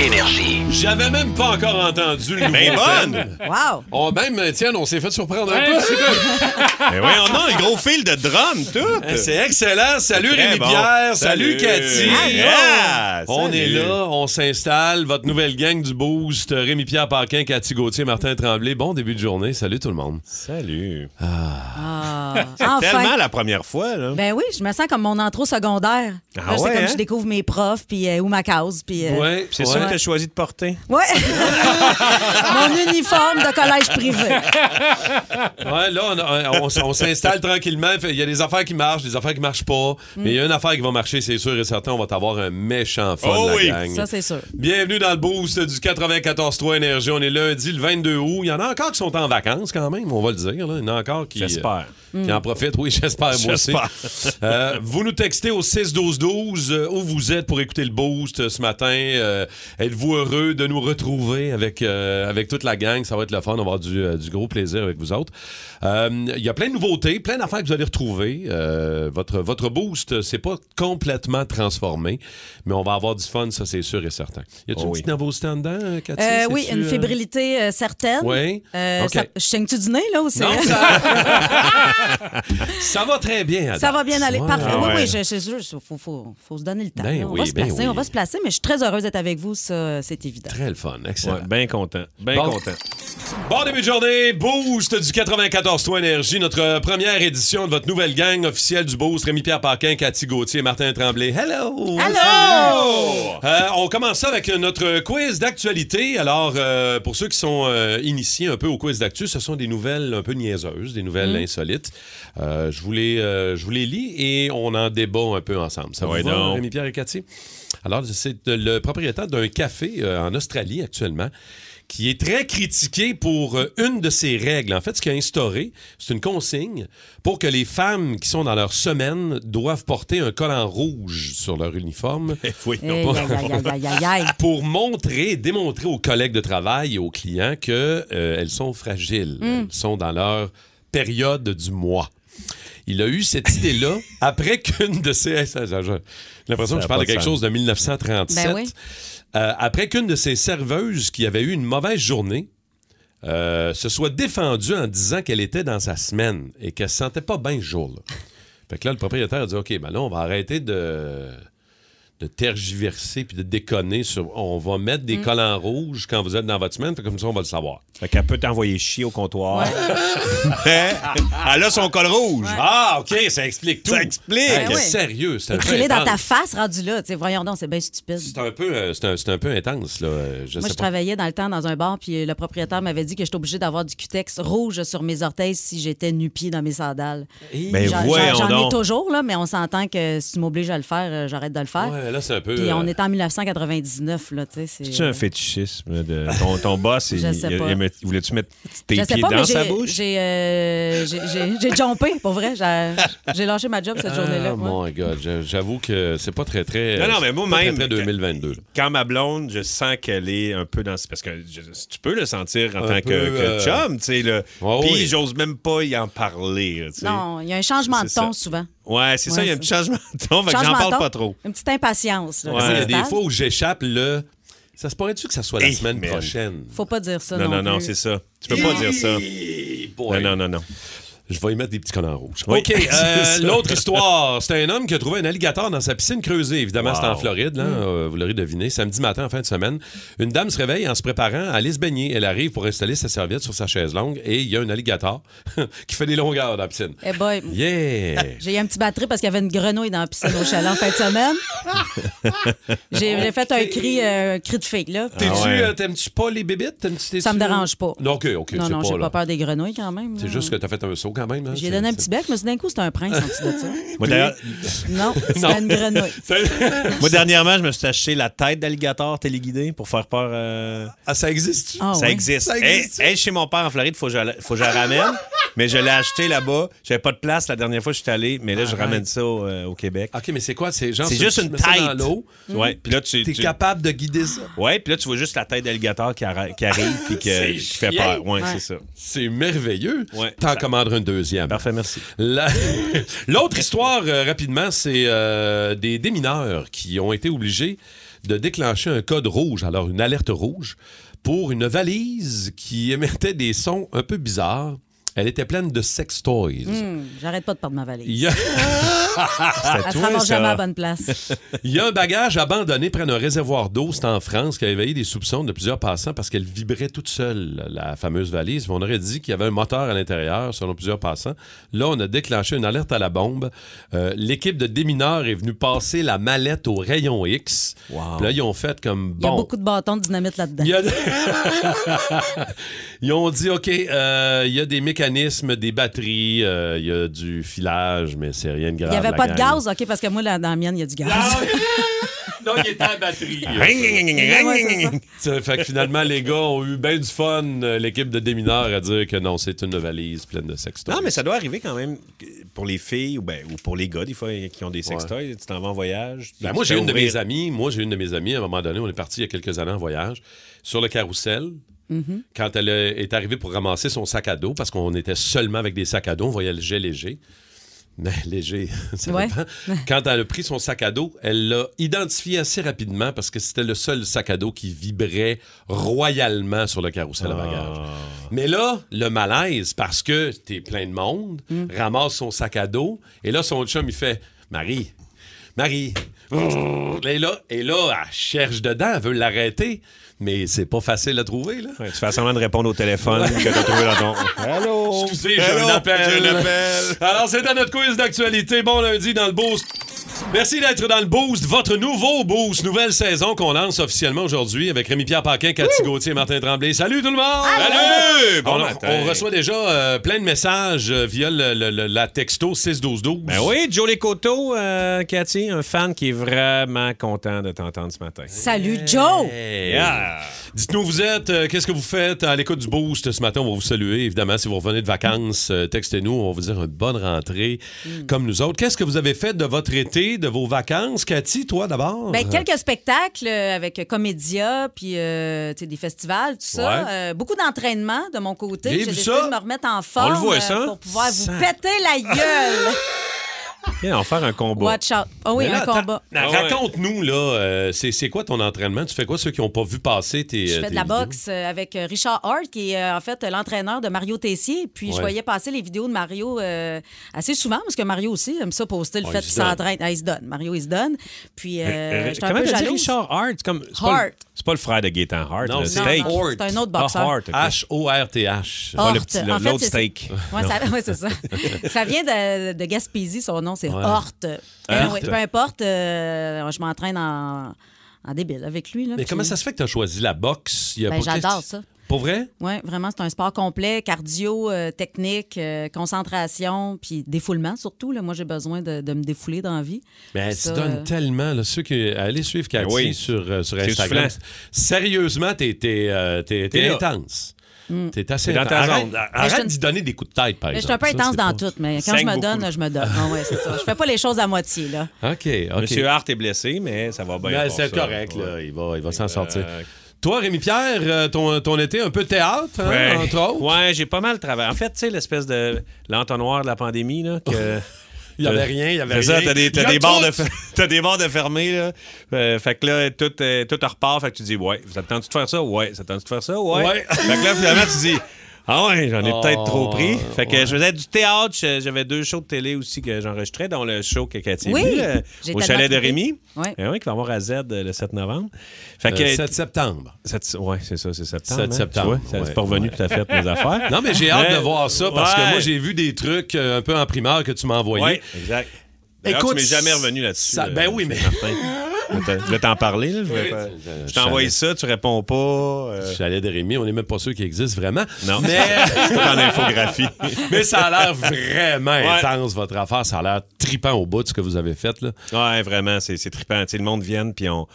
Énergie. J'avais même pas encore entendu le nouveau Ben bonne! thème. Wow! On, même, tiens, on s'est fait surprendre un Ouais, peu. c'est quoi? Mais voyons donc, un gros fil de drum, tout! Eh, C'est excellent. Salut Rémi bon. Pierre, salut, Cathy. Yeah! On Salut. est là, on s'installe. Votre nouvelle gang du Boost, Rémi Pierre Paquin, Cathy Gauthier, Martin Tremblay. Bon début de journée. Salut tout le monde. Salut. Ah, Tellement enfin! la première fois, là. Ben oui, je me sens comme mon intro secondaire. Ah Là, c'est ouais, comme hein? je découvre mes profs puis euh, ou ma case puis euh, Ouais, C'est ouais. ça que t'as choisi de porter? ouais. mon uniforme de collège privé. Ouais, là, on, a- on s- on s'installe tranquillement. Fait, Il y a des affaires qui marchent, des affaires qui marchent pas. Mais il y a une affaire qui va marcher, c'est sûr et certain. On va t'avoir un méchant fun, Oh la oui. gang. Ça c'est sûr. Bienvenue dans le boost du 94.3 Énergie. On est lundi, le 22 août. Il y en a encore qui sont en vacances quand même, on va le dire. là. Il y en a encore qui, J'espère. euh, qui en profitent. Oui, j'espère moi aussi. J'espère. Euh, vous nous textez au 6-12-12 euh, où vous êtes pour écouter le boost euh, ce matin. Euh, Êtes-vous heureux de nous retrouver avec, euh, avec toute la gang? Ça va être le fun. On va avoir du, euh, du gros plaisir avec vous autres. Euh, Il y a plein de nouveautés, plein d'affaires que vous allez retrouver. Euh, votre, votre boost, c'est pas complètement transformé, mais on va avoir du fun, ça c'est sûr et certain. Y a-t-il Oh une oui. petite nouveauté en dedans, Cathy? Euh, oui, une fébrilité euh, certaine. Oui. Euh, OK. ça- je saigne-tu du nez, là, aussi? Non, ça... ça va très bien. Ça va bien aller. Ouais. Parfait. Ah Oui, ouais. oui, je- c'est sûr. Il faut, faut, faut se donner le temps. Ben on oui, va se ben placer, oui. on va se placer, mais je suis très heureuse d'être avec vous, ça, c'est évident. Très le fun, excellent. Ouais, bien content. Bien Bon. content. Bon début de journée, Boost du 94 Toit Énergie, notre première édition de votre nouvelle gang officielle du Boost, Rémi-Pierre Paquin, Cathy Gauthier, Martin Tremblay. Hello! Allô! Euh, on commence ça avec notre quiz d'actualité. Alors, euh, pour ceux qui sont euh, initiés un peu au quiz d'actu, ce sont des nouvelles un peu niaiseuses, des nouvelles insolites. Euh, je, vous les, euh, je vous les lis et on en débat un peu ensemble. Ça Ouais, vous va. Rémi-Pierre et Cathy? Alors, c'est le propriétaire d'un café euh, en Australie actuellement qui est très critiqué pour euh, une de ses règles. En fait, ce qu'il a instauré, c'est une consigne pour que les femmes qui sont dans leur semaine doivent porter un collant rouge sur leur uniforme Oui, pour montrer, démontrer aux collègues de travail et aux clients que euh, elles sont fragiles, elles sont dans leur période du mois. Il a eu cette idée-là après qu'une de ses... l'impression que je parle de quelque sens. chose de 1937. Ben oui. Euh, après qu'une de ses serveuses qui avait eu une mauvaise journée euh, se soit défendue en disant qu'elle était dans sa semaine et qu'elle se sentait pas bien ce jour-là. Fait que là, le propriétaire a dit OK, ben là, on va arrêter de, de tergiverser puis de déconner sur. On va mettre Mm. des collants rouges quand vous êtes dans votre semaine, fait comme ça, on va le savoir. Fait qu'elle peut t'envoyer chier au comptoir. Mais elle a son col rouge. Ah, OK, ça explique tout. Ça explique. Oui. Sérieux, c'est un peu dans ta face, rendu là. Tu voyons donc, c'est bien stupide. C'est un peu, euh, c'est un, c'est un peu intense, là. euh, Je Moi, sais je pas. travaillais dans le temps dans un bar, puis le propriétaire m'avait dit que j'étais obligée d'avoir du cutex rouge sur mes orteils si j'étais nu-pied dans mes sandales. Ben J'en- voyons J'en ai donc. toujours, là, mais on s'entend que si tu m'obliges à le faire, euh, j'arrête de le faire. Ouais, là, c'est un peu. Puis on euh, est en 1999, là, tu sais. c'est- un fétichisme de ton, ton boss? il, Je sais il- pas. il Voulais-tu mettre tes Je sais pieds pas, dans mais sa j'ai- bouche? j'ai euh, j'ai- j'ai- j'ai jumpé, pour vrai. J'ai j'ai lâché ma job cette journée-là. Ah, moi. my God, j'a- j'avoue que c'est pas très, très. Non, non, mais moi pas très, même, très que- 2022. là. Quand ma blonde, je sens qu'elle est un peu dans... Parce que je- tu peux le sentir en Un tant peu, que, que euh, chum, tu sais. Puis oui. j'ose même pas y en parler. Non, il y a un changement de ton ça. souvent. Ouais, c'est ça, il y a un petit changement de ton, fait que j'en parle pas trop. Une petite impatience. là, Ouais. Il y a des fois où j'échappe le. Ça se pourrait-tu que ça soit la Eh, semaine man. prochaine? Faut pas dire ça Non, non, non, non, c'est ça. Tu peux pas dire ça. Eh, boy. Non, non, non, non. Je vais y mettre des petits collants rouges. Oui. OK, euh, l'autre histoire. C'est un homme qui a trouvé un alligator dans sa piscine creusée. Évidemment, Wow. c'est en Floride, là, euh, vous l'aurez deviné. Samedi matin, en fin de semaine, une dame se réveille en se préparant à aller se baigner. Elle arrive pour installer sa serviette sur sa chaise longue et il y a un alligator qui fait des longueurs dans la piscine. Eh boy, Yeah! J'ai eu un petit batterie parce qu'il y avait une grenouille dans la piscine au chalet en fin de semaine. J'ai fait un cri, euh, cri de fake, là. T'es-tu, Ah ouais. euh, T'aimes-tu pas les bébites? Ça me dérange pas. Non, OK, OK. non, non, pas, j'ai pas peur des grenouilles quand même. C'est juste que t'as fait un saut quand même. hein? J'ai donné un petit bec, mais d'un coup, c'était un prince en dessous de ça. Moi, d'ailleurs, Non, c'était une grenouille. moi, dernièrement, je me suis acheté la tête d'alligator téléguidée pour faire peur. euh, Ah, ça existe? Ah, ça ouais. existe. Ça existe. chez mon père en Floride, il faut que je la- faut que je la ramène. mais je l'ai acheté là-bas. J'avais pas de place la dernière fois que je suis allé, mais là, je Arrête. ramène ça au, euh, au Québec. OK, mais c'est quoi? C'est genre, C'est juste tu une ça tête. dans l'eau. Ouais, puis là, tu. T'es tu- capable de guider ça? Ouais, puis là, tu vois juste la tête d'alligator qui, arri- qui arrive puis qui fait peur. Ouais, Ouais. c'est ça. C'est merveilleux. Ouais. T'en commanderas deuxième. Parfait, merci. La- L'autre histoire, euh, rapidement, c'est euh, des démineurs qui ont été obligés de déclencher un code rouge, alors une alerte rouge, pour une valise qui émettait des sons un peu bizarres. Elle était pleine de sex toys. Hum, J'arrête pas de perdre ma valise. Il y, a, Elle toi, jamais à la bonne place. il y a un bagage abandonné près d'un réservoir d'eau, c'est en France, qui a éveillé des soupçons de plusieurs passants parce qu'elle vibrait toute seule, la fameuse valise. On aurait dit qu'il y avait un moteur à l'intérieur, selon plusieurs passants. Là, on a déclenché une alerte à la bombe. Euh, L'équipe de démineurs est venue passer la mallette au rayon X. Wow. Puis Là, ils ont fait comme Il y a bon. beaucoup de bâtons de dynamite là-dedans. A- Ils ont dit, OK, euh, il y a des mécanismes, des batteries, euh, il y a du filage, mais c'est rien de Il grave. n'y avait la pas de gaz, OK, parce que moi, là, dans la mienne, il y a du gaz. non, il était à batterie. Ouais, fait que finalement, les gars ont eu bien du fun, euh, l'équipe de démineurs, à dire que non, c'est une valise pleine de sextoys. Non, mais ça doit arriver quand même pour les filles ou, ben, ou pour les gars, des fois, qui ont des sextoys. Tu t'en vas en voyage. Ben, moi, j'ai une de mes amies. Moi, j'ai une de mes amies. À un moment donné, on est parti il y a quelques années en voyage sur le carrousel. Mm-hmm. Quand elle euh, est arrivée pour ramasser son sac à dos, parce qu'on était seulement avec des sacs à dos, on voyait le jet léger. Mais léger, ça Ouais. dépend. Quand elle a pris son sac à dos, elle l'a identifié assez rapidement parce que c'était le seul sac à dos qui vibrait royalement sur le carrousel à bagages. Ah. Mais là, le malaise, parce que t'es plein de monde, ramasse son sac à dos, et là, son chum, il fait Marie, Marie. Et là, et là, elle cherche dedans, elle veut l'arrêter, mais c'est pas facile à trouver, là. Ouais, tu fais semblant de répondre au téléphone que t'as trouvé dans ton. Allô? Excusez, j'ai Allô? un appel. J'ai un appel. Alors, c'était notre quiz d'actualité. Bon lundi dans le Boost. Merci d'être dans le Boost, votre nouveau Boost, nouvelle saison qu'on lance officiellement aujourd'hui avec Rémi-Pierre Paquin, Cathy Gauthier et Martin Tremblay. Salut tout le monde! Salut! Bon on, matin. on reçoit déjà euh, plein de messages euh, via le- le- le- la texto 61212. Ben oui, Joe Lecoto, euh, Cathy, un fan qui est vraiment content de t'entendre ce matin. Salut, Joe! Hey. Yeah. Dites-nous où vous êtes, euh, qu'est-ce que vous faites à l'écoute du Boost ce matin. On va vous saluer, évidemment. Si vous revenez de vacances, euh, textez-nous. On va vous dire une bonne rentrée Mm. comme nous autres. Qu'est-ce que vous avez fait de votre été, de vos vacances? Cathy, toi d'abord? Ben, quelques spectacles euh, avec Comédia, puis euh, des festivals, tout ça. Ouais. Beaucoup d'entraînement de mon côté. J'ai décidé ça. de me remettre en forme le voit, ça. pour pouvoir Ça. vous péter la gueule. Viens, va faire un combat. Watch out. Oh oui, là, un combat. Ah ouais. Raconte-nous, là, euh, c'est c'est quoi ton entraînement? Tu fais quoi, ceux qui n'ont pas vu passer tes. Je euh, fais tes de la vidéos? boxe euh, avec Richard Hart, qui est euh, en fait l'entraîneur de Mario Tessier. Puis Ouais. je voyais passer les vidéos de Mario euh, assez souvent, parce que Mario aussi aime ça poster le fait il qu'il s'entraîne. Ah, il se donne. Mario, il se donne. Puis euh, Euh, j'étais un peu jalouse. Richard Hart? C'est comme- c'est pas le- Hart. C'est pas le frère de Gaétan Hart. Non, le c'est Non, steak. non, Hart. c'est un autre Ah, boxeur. Hart. H-O-R-T-H. Pas le Hart. petit- En fait, l'autre c'est- steak. Ça, ouais, c'est ça. ça vient de, de Gaspésie, son nom, c'est Ouais. Hort. Hort. peu importe, euh, je m'entraîne en, en débile avec lui. Là, Mais puis- comment ça se fait que tu as choisi la boxe? Il y a Ben, pas- j'adore ça. Pour vrai? Oui, vraiment, c'est un sport complet, cardio, euh, technique, euh, concentration, puis défoulement surtout. Là. Moi, j'ai besoin de, de me défouler dans la vie. Mais donnes euh, tellement. Là, ceux qui allez suivre Cathy Ben oui. sur, euh, sur Instagram. soufflant. Sérieusement, t'es t'es, euh, t'es- t'es Intense. T'es assez dans intense. ta Arrête, zone. arrête d'y donner des coups de tête, par Mais je exemple. suis un peu intense dans pas- tout, mais quand je me donne, je me donne. Ah ouais, c'est ça. Je fais pas les choses à moitié. Là. OK, OK. Monsieur Hart est blessé, mais ça va bien. Pour c'est correct, Ouais. là. Il va, il va s'en sortir. Toi, Rémi-Pierre, euh, ton, ton été, un peu théâtre, hein, Ouais. entre autres? Ouais, j'ai pas mal travaillé. En fait, tu sais, l'espèce de l'entonnoir de la pandémie, là, que. Il y avait rien, il y avait rien. t'as des, des tout. de, des bars de fermés, là. Euh, fait que là, tout, euh, tout repart. Fait que tu dis, ouais, ça te tente de faire ça? Ouais. Ça te tente de faire ça? Ouais. Ouais. Fait que là, finalement, tu dis, ah ouais, j'en ai peut-être Oh, trop pris. Fait que ouais. je faisais du théâtre. J'avais deux shows de télé aussi que j'enregistrais, dont le show que Cathy a Oui, là, j'ai au chalet de. Rémi. Ouais. Eh oui, qui va avoir à Z euh, le 7 novembre. Fait Euh, que. 7 septembre. sept- ouais, c'est ça, c'est septembre. 7 hein, septembre, vois, ça, ouais, c'est pas revenu ouais. tout à fait mes affaires. Non, mais j'ai hâte Mais- de voir ça parce que moi, j'ai vu des trucs euh, un peu en primeur que tu m'as envoyés. Oui, exact. Écoute, tu m'es jamais revenu là-dessus. ça- euh, ben oui, mais- Martin. Je vais t'en- parler. Là. Je, pas- je- envoyé ça, tu réponds pas. euh, Chalet de Rémi, on n'est même pas sûr qu'il existe vraiment. Non, Mais, c'est en infographie. mais ça a l'air vraiment Ouais. intense, votre affaire. Ça a l'air tripant au bout de ce que vous avez fait. Là. ouais, vraiment, c'est c'est trippant. Tu sais, le monde vient, puis on,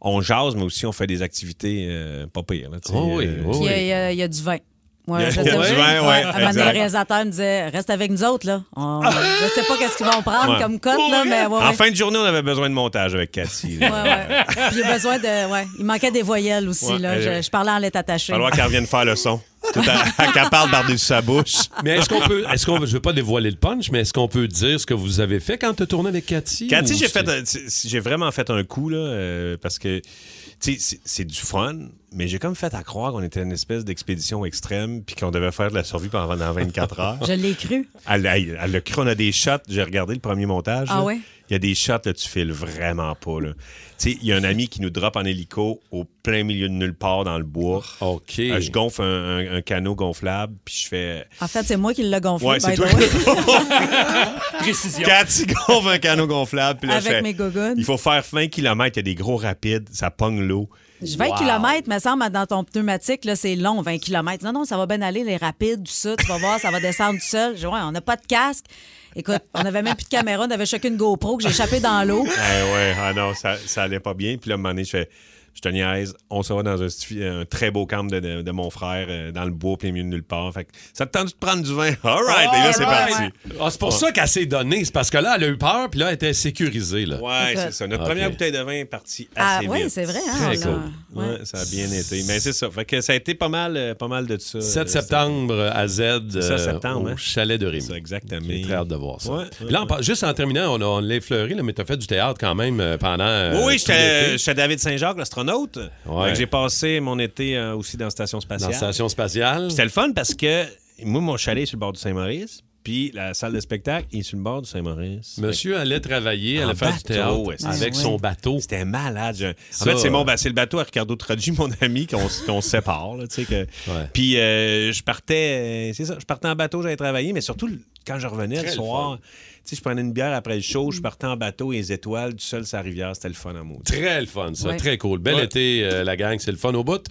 on jase, mais aussi on fait des activités euh, pas pires. là, Oh oui, euh, oh Puis il y oui. a- il y, a- il y a du vin. Ouais, Il a- je il sais pas. ouais, À un moment donné, exact. le réalisateur me disait Reste avec nous autres, là. On- Je sais pas qu'est-ce qu'ils vont prendre Ouais. comme cote, là, mais ouais, En ouais. fin de journée, on avait besoin de montage avec Cathy. Ouais, ouais. Puis j'ai besoin de. Ouais. Il manquait des voyelles aussi, Ouais, là. Je, je parlais en lettres Il attachées. va falloir qu'elle revienne faire le son. Tout à, qu'elle parle par-dessus sa bouche. Mais est-ce qu'on peut. Est-ce qu'on, je veux pas dévoiler le punch, mais est-ce qu'on peut dire ce que vous avez fait quand tu as tourné avec Cathy? Cathy, j'ai fait, un- c'est- j'ai vraiment fait un coup là, euh, parce que tu sais, c'est- c'est du fun, mais j'ai comme fait à croire qu'on était une espèce d'expédition extrême puis qu'on devait faire de la survie pendant 24 heures. Je l'ai cru. Elle, elle, elle a cru, on a des shots. J'ai regardé le premier montage. Ah là. ouais? Il y a des shots, là, tu files vraiment pas. là. Tu sais, il y a un ami qui nous drop en hélico au plein milieu de nulle part dans le bois. OK. Euh, je gonfle un, un- un canot gonflable, puis je fais. En fait, c'est moi qui l'ai gonflé. Ouais, c'est toi. Précision. Cathy gonfle un canot gonflable, puis là, je Avec fais, mes gogoons. Il faut faire 20 km, il y a des gros rapides, ça pogne l'eau. Je 20 km, me semble, dans ton pneumatique, là, c'est long, 20 km. Non, non, ça va bien aller, les rapides, tout ça. Tu vas voir, ça va descendre tout seul. Je dis, ouais, on n'a pas de casque. Écoute, on n'avait même plus de caméra, on avait chacune GoPro que j'ai échappé dans l'eau. Ah ouais, ah non, ça, ça allait pas bien. Puis là, à un moment donné, je fais. Je te niaise, on se va dans un, très beau camp de, de- de mon frère, euh, dans le bois, plein milieu de nulle part. Fait que ça te tente de prendre du vin? All right, et là, c'est parti. Ah, c'est pour ça qu'elle s'est donnée. C'est parce que là, elle a eu peur, puis là, elle était sécurisée. Là. Ouais, c'est ça. Notre Ok. première bouteille de vin est partie Ah, assez oui, vite. c'est vrai. Hein, Très cool. ouais. Ouais, ça a bien été. Mais c'est ça. Fait que ça a été pas mal, euh, pas mal de ça. 7 Euh, septembre à Z euh, septembre, au hein? chalet de ça, exactement. J'ai très hâte de voir ça. Ouais, ouais, là, on juste en terminant, on, a- on l'a effleuré, là, mais tu as fait du théâtre quand même pendant. euh, Oui, oui, tout l'été. j'étais j'étais David Saint-Jacques, Ouais. J'ai passé mon été euh, aussi dans la station Dans spatiale. la station spatiale. C'était le fun parce que moi, mon chalet est sur le bord du Saint-Maurice, puis la salle de spectacle est sur le bord du Saint-Maurice. Monsieur allait travailler, En allait faire du théâtre ouais, avec son bateau. C'était malade. Je- En Ça, fait, c'est mon ba- c'est le bateau à Ricardo Troggi, mon ami, qu'on se sépare. là, tu sais que... Ouais. Puis euh, je partais, euh, c'est ça, je partais en bateau, j'allais travailler, mais surtout le- quand je revenais le soir, tu sais, je prenais une bière après le show, je partais en bateau et les étoiles, du sur la rivière, c'était le fun à maudit. Très le fun, ça. Ouais. Très cool. Bel Ouais. été, euh, la gang. C'est le fun au bout.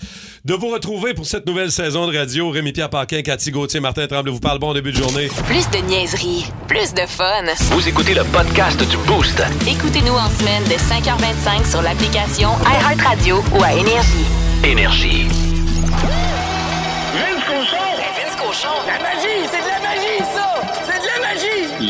De vous retrouver pour cette nouvelle saison de radio. Rémi-Pierre Paquin, Cathy Gauthier, Martin Tremblay vous parle. Bon début de journée. Plus de niaiserie, plus de fun. Vous écoutez le podcast du Boost. Écoutez-nous en semaine de 5h25 sur l'application iHeartRadio ou à Énergie. Énergie. Vince Cochon! Vince Cochon. La magie! C'est de la magie,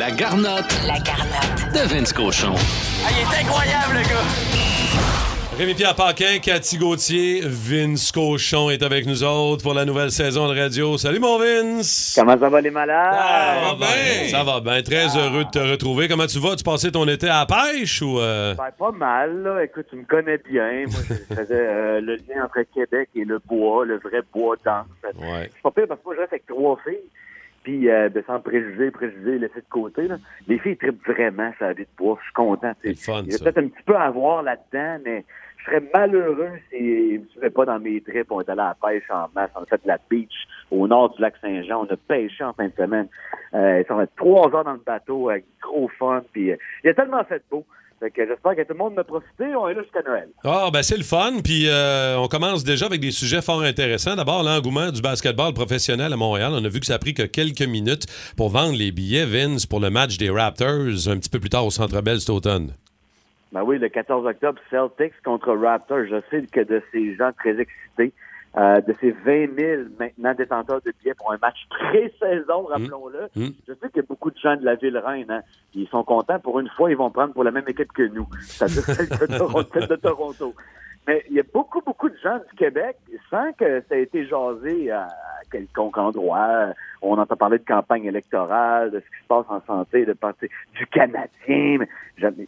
La garnotte La garnotte. de Vince Cochon. Ah, il est incroyable, le gars! Rémi-Pierre Paquin, Cathy Gauthier, Vince Cochon est avec nous autres pour la nouvelle saison de radio. Salut, mon Vince! Comment ça va les malades? Ça va bien. Ça va bien. Très heureux de te retrouver. Comment tu vas? Tu passais ton été à la pêche ou. euh? Ben, pas mal, là. Écoute, tu me connais bien. Moi, je faisais euh, le lien entre Québec et le bois, le vrai bois dense. Ouais. C'est pas pire parce que moi, je reste avec trois filles. Puis, euh, ben, sans préjuger, préjuger, laisser de côté, là. Les filles trippent vraiment la vie de bois. Je suis content. C'est fun, Il y a peut-être un petit peu à voir là-dedans, mais je serais malheureux si je ne serais pas dans mes trips. On est allé à la pêche en masse. On a fait de la beach au nord du lac Saint-Jean. On a pêché en fin de semaine. Euh, ça va être trois heures dans le bateau avec gros fun. Puis, euh, il a tellement fait beau. Fait que j'espère que tout le monde m'a profité. On est là jusqu'à Noël. Ah, ben c'est le fun. Puis euh, on commence déjà avec des sujets fort intéressants. D'abord, l'engouement du basketball professionnel à Montréal. On a vu que ça a pris que quelques minutes pour vendre les billets, Vince, pour le match des Raptors un petit peu plus tard au Centre Bell cet automne. Ben oui, le 14 octobre, Celtics contre Raptors. Je sais que de ces gens très excités, euh, de ces 20 000 maintenant détenteurs de billets pour un match pré-saison, rappelons-le, Mm. je sais qu'il y a beaucoup de gens de la ville reine, hein, ils sont contents. Pour une fois, ils vont prendre pour la même équipe que nous, c'est-à-dire celle de Toronto. celle de Toronto. Mais il y a beaucoup, beaucoup de gens du Québec, sans que ça ait été jasé à quelconque endroit. On entend parler de campagne électorale, de ce qui se passe en santé, de parti du Canadien. Mais jamais-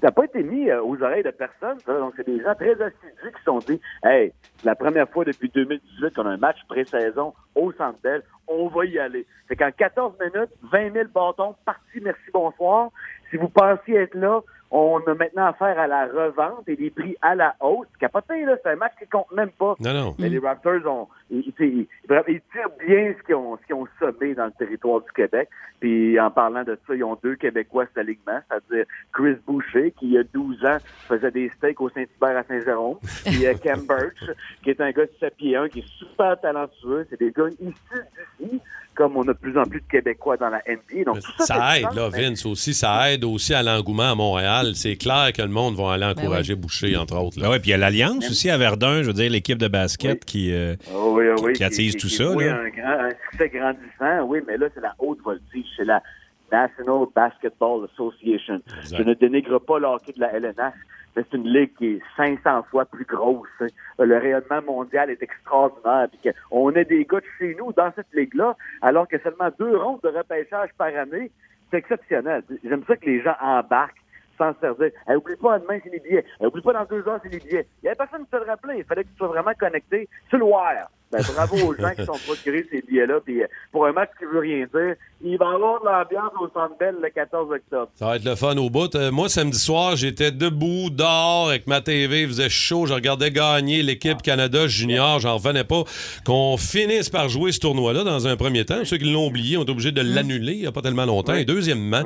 ça n'a pas été mis euh, aux oreilles de personne. ça. Donc, c'est des gens très assidus qui sont dit Hey, c'est la première fois depuis 2018 qu'on a un match pré-saison au Centre Bell. On va y aller. C'est qu'en 14 minutes, 20 000 bâtons, parti, merci, bonsoir. Si vous pensiez être là, on a maintenant affaire à la revente et des prix à la hausse. Capoté, là, c'est un match qui compte même pas. Non, non. Mais les Raptors ont, ils, ils- ils- ils tirent bien ce qu'ils ont, ce qu'ils ont sommé dans le territoire du Québec. Puis en parlant de ça, ils ont deux Québécois cet alignement, c'est-à-dire Chris Boucher, qui il y a 12 ans faisait des steaks au Saint-Hubert à Saint-Jérôme, puis euh, Cam Birch, qui est un gars de 7 pieds 1, qui est super talentueux. C'est des gars issus d'ici. Comme on a de plus en plus de Québécois dans la NBA. Donc, tout ça, Ça aide, sens, là, mais- Vince, aussi. Ça aide aussi à l'engouement à Montréal. C'est clair que le monde va aller encourager Boucher, entre autres. Ben ouais, puis il y a l'Alliance aussi à Verdun, je veux dire, l'équipe de basket qui. euh, Oh oui, oh oui, qui attise tout ça, Oui, là. un, grand, un succès grandissant, oui, mais là, c'est la haute voltige. C'est la National Basketball Association. Exact. Je ne dénigre pas le hockey de la LNH, mais c'est une ligue qui est 500 fois plus grosse. hein. Le rayonnement mondial est extraordinaire. Puis on a des gars de chez nous dans cette ligue-là, alors que seulement deux rondes de repêchage par année, c'est exceptionnel. J'aime ça que les gens embarquent sans se dire hey, oublie pas demain c'est les billets, Hey, oublie pas dans deux heures c'est les billets. Il y avait personne qui se le rappelait. Il fallait que tu sois vraiment connecté sur le wire. Ben, bravo aux gens qui sont procurés ces billets-là. Puis euh, pour un match qui veut rien dire, il va y avoir de l'ambiance au Centre Bell le 14 octobre. Ça va être le fun au bout. Euh, moi, samedi soir, j'étais debout, dehors, avec ma TV, il faisait chaud. Je regardais gagner l'équipe Canada junior. J'en revenais pas qu'on finisse par jouer ce tournoi-là dans un premier temps. Ceux qui l'ont oublié ont été obligés de l'annuler il n'y a pas tellement longtemps. Et deuxièmement,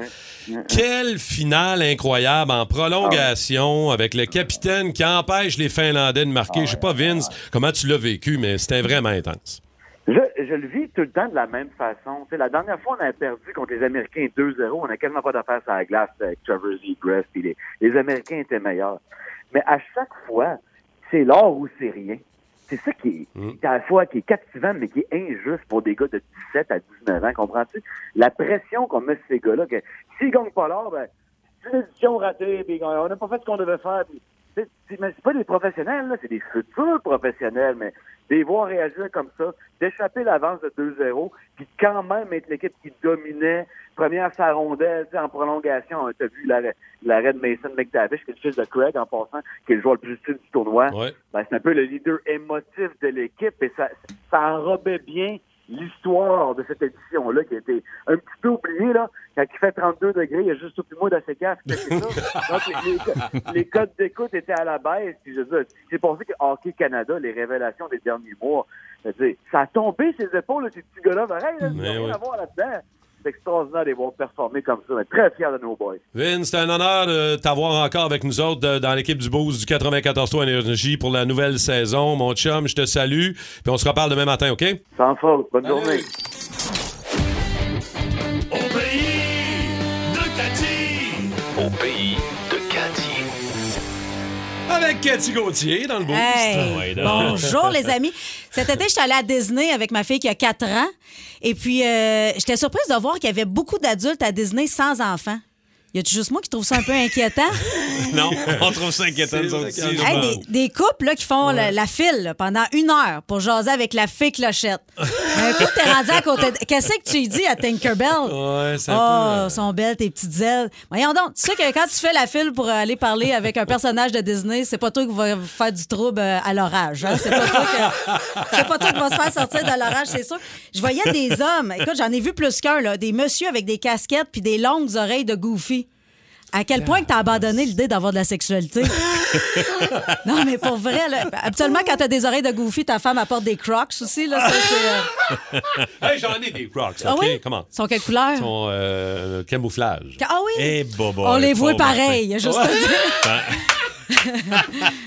quelle finale incroyable en prolongation avec le capitaine qui empêche les Finlandais de marquer. Je sais pas, Vince, comment tu l'as vécu, mais c'était vraiment intense. Je, je le vis tout le temps de la même façon. La dernière fois, on a perdu contre les Américains 2-0. On n'a quasiment pas d'affaires sur la glace avec Trevor Zegras. Les, les Américains étaient meilleurs. Mais à chaque fois, c'est l'or ou c'est rien. C'est ça qui est, à la fois qui est captivant, mais qui est injuste pour des gars de 17 à 19 ans. Comprends-tu? La pression qu'on met sur ces gars-là, que s'ils gagnent pas l'or, ben, c'est une édition ratée, on n'a pas fait ce qu'on devait faire. C'est, c'est- mais c'est pas des professionnels, là, c'est des futurs professionnels, mais des voir réagir comme ça, d'échapper l'avance de 2-0, puis quand même être l'équipe qui dominait, première sa rondelle, en prolongation, tu as vu l'arrêt, l'arrêt de Mason McTavish, qui est le fils de Craig en passant, qui est le joueur le plus utile du tournoi. Ouais. Ben, c'est un peu le leader émotif de l'équipe et ça, ça enrobait bien l'histoire de cette édition-là qui a été un petit peu oubliée, là. Quand il fait 32 degrés, il y a juste au plus mois d'ACK. C'est ça. Donc, les, les- codes d'écoute étaient à la baisse. Puis, je veux dire, c'est pensé que Hockey Canada, les révélations des derniers mois, ça a tombé ses épaules, ces petits gars-là. Pareil, là, ils Mais n'ont rien oui. à voir là-dedans. C'est extraordinaire de les voir performer comme ça. Mais très fier de nos boys. Vince, c'est un honneur de t'avoir encore avec nous autres de- dans l'équipe du Boost du 94 Énergie pour la nouvelle saison. Mon chum, je te salue. Puis on se reparle demain matin, OK? Sans faute. Bonne journée. Au pays de Cathy. Au pays de Cathy. Avec Cathy Gauthier dans le Boost. Hey, Ouais, donc. bonjour les amis. Cet été, j'étais allée à Disney avec ma fille qui a 4 ans. Et puis, euh, j'étais surprise de voir qu'il y avait beaucoup d'adultes à Disney sans enfants. Y a-tu juste moi qui trouve ça un peu inquiétant? Non, on trouve ça inquiétant, nous autres aussi. Hey, des, des couples là, qui font la, la file là, pendant une heure pour jaser avec la fée clochette. un coup, t'es rendu à côté. de- Qu'est-ce que tu lui dis à Tinkerbell? Ouais, c'est oh, peu, euh, sont belles tes petites ailes. Voyons donc, tu sais que quand tu fais la file pour aller parler avec un personnage de Disney, c'est pas toi qui va faire du trouble euh, à l'orage. Hein? C'est pas toi que- c'est pas toi qui va se faire sortir de l'orage, c'est sûr. Je voyais des hommes, écoute, j'en ai vu plus qu'un, là, des messieurs avec des casquettes puis des longues oreilles de goofy. À quel point que t'as abandonné l'idée d'avoir de la sexualité? non, mais pour vrai, là, habituellement, quand t'as des oreilles de goofy, ta femme apporte des crocs aussi. Là, ça, c'est, euh, Hey, j'en ai des Crocs, OK? Ah oui? Comment? Ils sont quelle couleur? Ils sont euh, camouflage. Ah oui? Eh, bobo, On les voit pareil, juste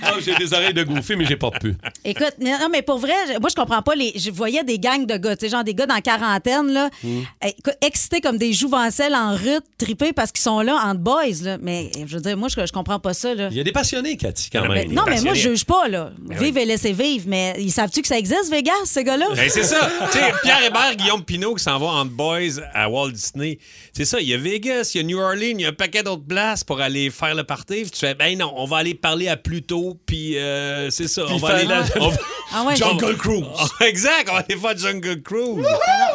Ah, j'ai des oreilles de goofy, mais j'ai pas de pu. Écoute, non, mais pour vrai, moi, je comprends pas. Les, je voyais des gangs de gars, tu sais, genre des gars dans la quarantaine, là, Hmm. eh, excités comme des jouvencelles en rut, tripés parce qu'ils sont là en boys, là. Mais je veux dire, moi, je, je comprends pas ça, là. Il y a des passionnés, Cathy, quand Mais- même. non, mais moi, je juge pas, là. Vive et laissez vivre. Mais ils savent-tu que ça existe, Vegas, ces gars-là? Ben, c'est ça. tu sais, Pierre Hébert, Guillaume Pinot qui s'en va en boys à Walt Disney. C'est ça. Il y a Vegas, il y a New Orleans, il y a un paquet d'autres places pour aller faire le party. Puis tu fais, ben non, on va aller parler à Pluto, puis euh, c'est ça. on va faire aller la- on va- Ah ouais, Jungle Cruise. exact, on va aller faire Jungle Cruise.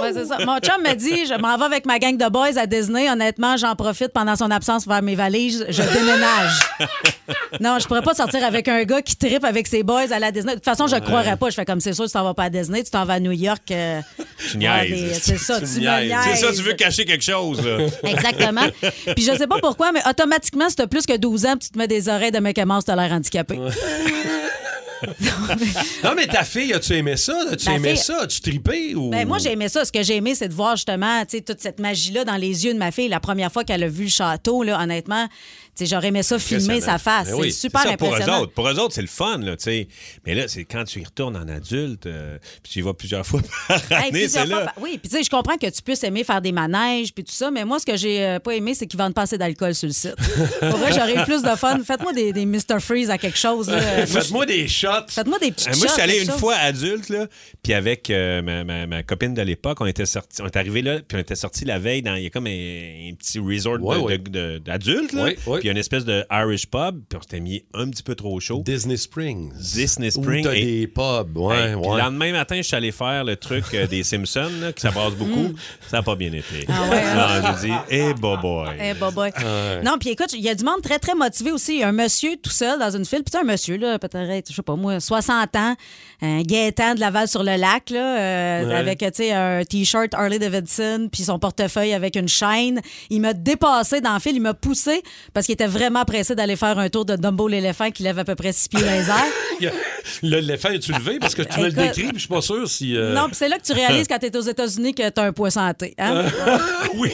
Ouais, c'est ça. Mon chum m'a dit je m'en vais avec ma gang de boys à Disney. Honnêtement, j'en profite pendant son absence pour faire mes valises. Je déménage. non, je pourrais pas sortir avec un gars qui tripe avec ses boys à la Disney. De toute façon, je ne croirais pas. Je fais comme c'est sûr, tu t'en vas pas à Disney, tu t'en vas à New York. euh, Tu voir niaises. des- C'est ça, Tu tu, me niaises. C'est ça, tu veux cacher quelque chose. là. Exactement. Puis je sais pas pourquoi, mais automatiquement, si t'as plus que 12 ans, puis tu te mets des oreilles de Mickey Mouse, t'as l'air handicapé. Non, mais ta fille, as-tu aimé ça? As-tu Ma aimé fille- ça? As-tu trippé? Ou... Ben, moi, j'ai aimé ça. Ce que j'ai aimé, c'est de voir justement toute cette magie-là dans les yeux de ma fille. La première fois qu'elle a vu le château, là, honnêtement, j'aurais aimé ça filmer sa face. Ben c'est super ça, pour eux impressionnant. autres. Pour eux autres, c'est le fun, là, tu sais. Mais là, c'est quand tu y retournes en adulte, euh, puis tu y vas plusieurs fois par Hey, année, fois là. par- Oui, puis tu sais, je comprends que tu puisses aimer faire des manèges puis tout ça, mais moi, ce que j'ai euh, pas aimé, c'est qu'ils vendent pas assez d'alcool sur le site. Pour vrai, j'aurais eu plus de fun. Faites-moi des, des Mr. Freeze à quelque chose. Faites-moi des shots. Faites-moi des petits Euh, moi, je suis allé une chose. fois adulte, là, puis avec euh, ma, ma- ma copine de l'époque, on était sorti, on est arrivé là, puis on était sorti la veille dans, il y a comme un, un petit resort de- Ouais, de- ouais. de- d'adultes, là, Ouais, ouais. puis il y a une espèce de Irish pub, puis on s'était mis un petit peu trop chaud. Disney Springs. Disney Où Springs t'as et- des pubs. Ouais, Hey, puis ouais. Le lendemain matin, je suis allé faire le truc euh, des Simpsons, là, que ça brasse beaucoup. Ça n'a pas bien été. Mm. Ah ouais, hein? Non, j'ai dit, eh, boy. Eh, bah, bah. Non, puis écoute, il y a du monde très, très motivé aussi. Il y a un monsieur tout seul dans une file. Puis tu sais, un monsieur, là, peut-être, je sais pas moi, 60 ans, un Gaétan de Laval sur le lac, là, euh, Ouais. avec, tu sais, un T-shirt Harley Davidson, puis son portefeuille avec une chaîne. Il m'a dépassé dans le fil, il m'a poussé parce qu'il était vraiment pressé d'aller faire un tour de Dumbo l'éléphant qui lève à peu près six pieds dans les airs. L'éléphant est-tu levé? Parce que tu me le décris, puis je suis pas sûr si. euh, Non, puis c'est là que tu réalises quand tu es aux États-Unis que tu as un poids santé. Hein? oui.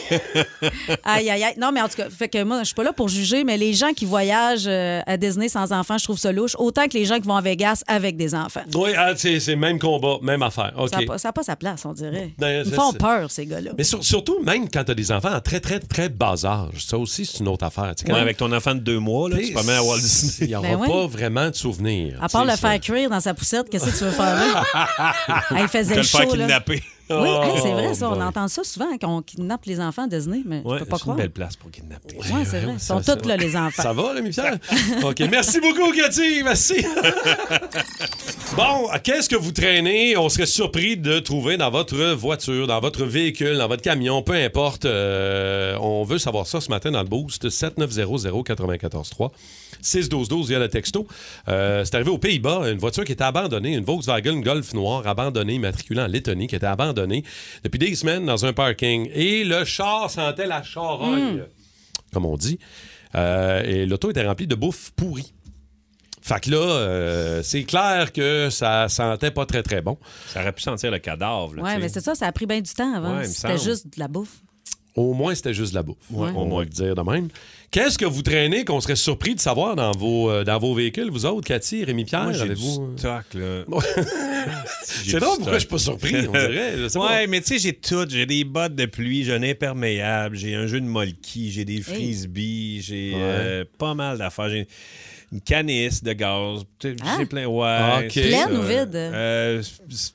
Aïe, aïe, aïe. Non, mais en tout cas, fait que moi, je suis pas là pour juger, mais les gens qui voyagent euh, à Disney sans enfants, je trouve ça louche. Autant que les gens qui vont à Vegas avec des enfants. Oui, ah, c'est même combat, même affaire. Ça n'a pas, sa place, on dirait. Ben, Ils me font peur, ces gars-là. Mais sur- surtout, même quand tu as des enfants en très, très, très bas âge. Ça aussi, c'est une autre affaire. Tu sais, quand Ouais, même, avec ton enfant de deux mois, là, tu te à Walt Disney. Il n'y aura Ben oui. pas vraiment de souvenirs. À part le faire cuire dans sa poussette, qu'est-ce que tu veux faire là? Il faisait Te le faire là. Oui, hey, c'est Oh, vrai, ça. On entend ça souvent qu'on kidnappe les enfants à Disney, mais Ouais, je peux pas c'est une croire. belle place pour kidnapper. Oui, c'est vrai. Ils sont tous là, les enfants. Ça va, là, Pierre? OK. Merci beaucoup, Cathy. Merci. bon, qu'est-ce que vous traînez? On serait surpris de trouver dans votre voiture, dans votre véhicule, dans votre camion, peu importe. Euh, on veut savoir ça ce matin dans le boost. 7900-943. 612-12 via le texto. Euh, c'est arrivé aux Pays-Bas, une voiture qui était abandonnée, une Volkswagen Golf noir abandonnée, immatriculée en Lettonie, qui était abandonnée depuis des semaines dans un parking. Et le char sentait la charogne, comme on dit. Euh, et l'auto était remplie de bouffe pourrie. Fait que là, euh, c'est clair que ça sentait pas très, très bon. Ça aurait pu sentir le cadavre. Là, Oui, mais c'est ça, ça a pris bien du temps avant. Ouais, C'était juste de la bouffe. Au moins, c'était juste de la bouffe. Ouais. On va le dire de même. Qu'est-ce que vous traînez qu'on serait surpris de savoir dans vos, euh, dans vos véhicules, vous autres, Cathy, Rémi-Pierre? Moi, j'ai du avez-vous- euh, stock, là. C'est drôle pourquoi je suis pas surpris, on dirait. Je sais pas. Ouais, mais tu sais, j'ai tout. J'ai des bottes de pluie, j'ai un imperméable, j'ai un jeu de molki, j'ai des frisbees, j'ai euh, pas mal d'affaires. J'ai une canisse de gaz. Tu sais, Ah. J'ai plein. Ouais. Pleine ou vide? Euh,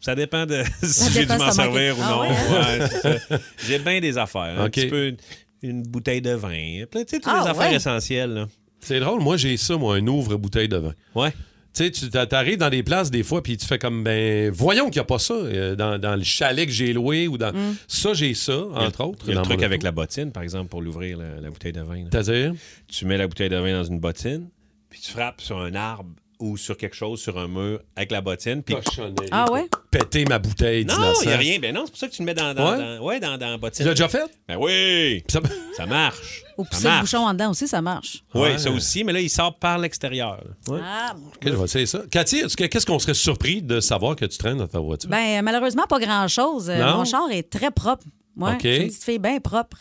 ça dépend de si j'ai dû m'en servir ou Ah non. ouais, hein? Ouais, c'est ça. J'ai bien des affaires. Un Ok. petit peu une bouteille de vin. Plein- Tu sais, toutes Ah les affaires ouais. essentielles. Là. C'est drôle, moi j'ai ça, moi, un ouvre-bouteille de vin. Ouais. Tu sais, tu t'arrives dans des places des fois, puis tu fais comme, ben, voyons qu'il n'y a pas ça euh, dans, dans le chalet que j'ai loué ou dans. Ça, j'ai ça, entre autres. Il y a le truc avec la bottine, par exemple, pour l'ouvrir la, la bouteille de vin. là. C'est-à-dire? Tu mets la bouteille de vin dans une bottine, puis tu frappes sur un arbre ou sur quelque chose, sur un mur, avec la bottine. Puis... Cochonnerie. Ah ouais? Péter ma bouteille Non, il n'y a rien. Ben non, c'est pour ça que tu le mets dans, dans, Ouais? dans- ouais, dans, dans la Tu bottine. l'as déjà fait? Ben oui! Ça- Ça marche. Ou Ça pousser le marche. bouchon en dedans aussi, ça marche. Oui, Ouais. ça aussi, mais là, il sort par l'extérieur. Ouais. Ah, bon. Ok, je vais essayer ça. Cathy, est-ce que- qu'est-ce qu'on serait surpris de savoir que tu traînes dans ta voiture? Ben, malheureusement, pas grand-chose. Euh, Non? Mon char est très propre. Moi, OK. je suis une petite fille bien propre.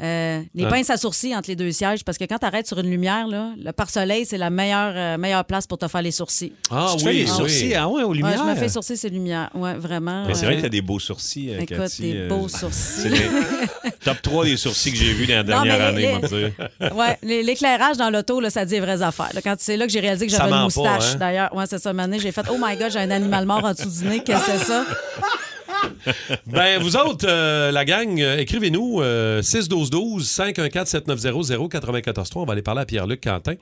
Euh, les Ah. pinces à sourcils entre les deux sièges, parce que quand tu arrêtes sur une lumière, là, le pare-soleil, c'est la meilleure, euh, meilleure place pour te faire les sourcils. ah tu fais les sourcils, ah ouais, aux Ouais, lumières. je me fais sourcils, c'est lumière. Ouais, vraiment. Mais c'est vrai euh, que t'as des beaux sourcils, euh, Écoute, Cathy. des euh, beaux sourcils. les top 3 des sourcils que j'ai vus dans la Non, mais dernière les- année, on va dire. Ouais, l'é- l'éclairage dans l'auto, là, ça dit les vraies affaires. là. Quand c'est là que j'ai réalisé que Ça j'avais une moustache. hein? D'ailleurs, ouais, c'est ça. Année, j'ai fait Oh my God, j'ai un animal mort en dessous du nez. Qu'est-ce que c'est ça? Ben, vous autres, euh, la gang, euh, écrivez-nous euh, 612-12-514-7900-943. On va aller parler à Pierre-Luc Quentin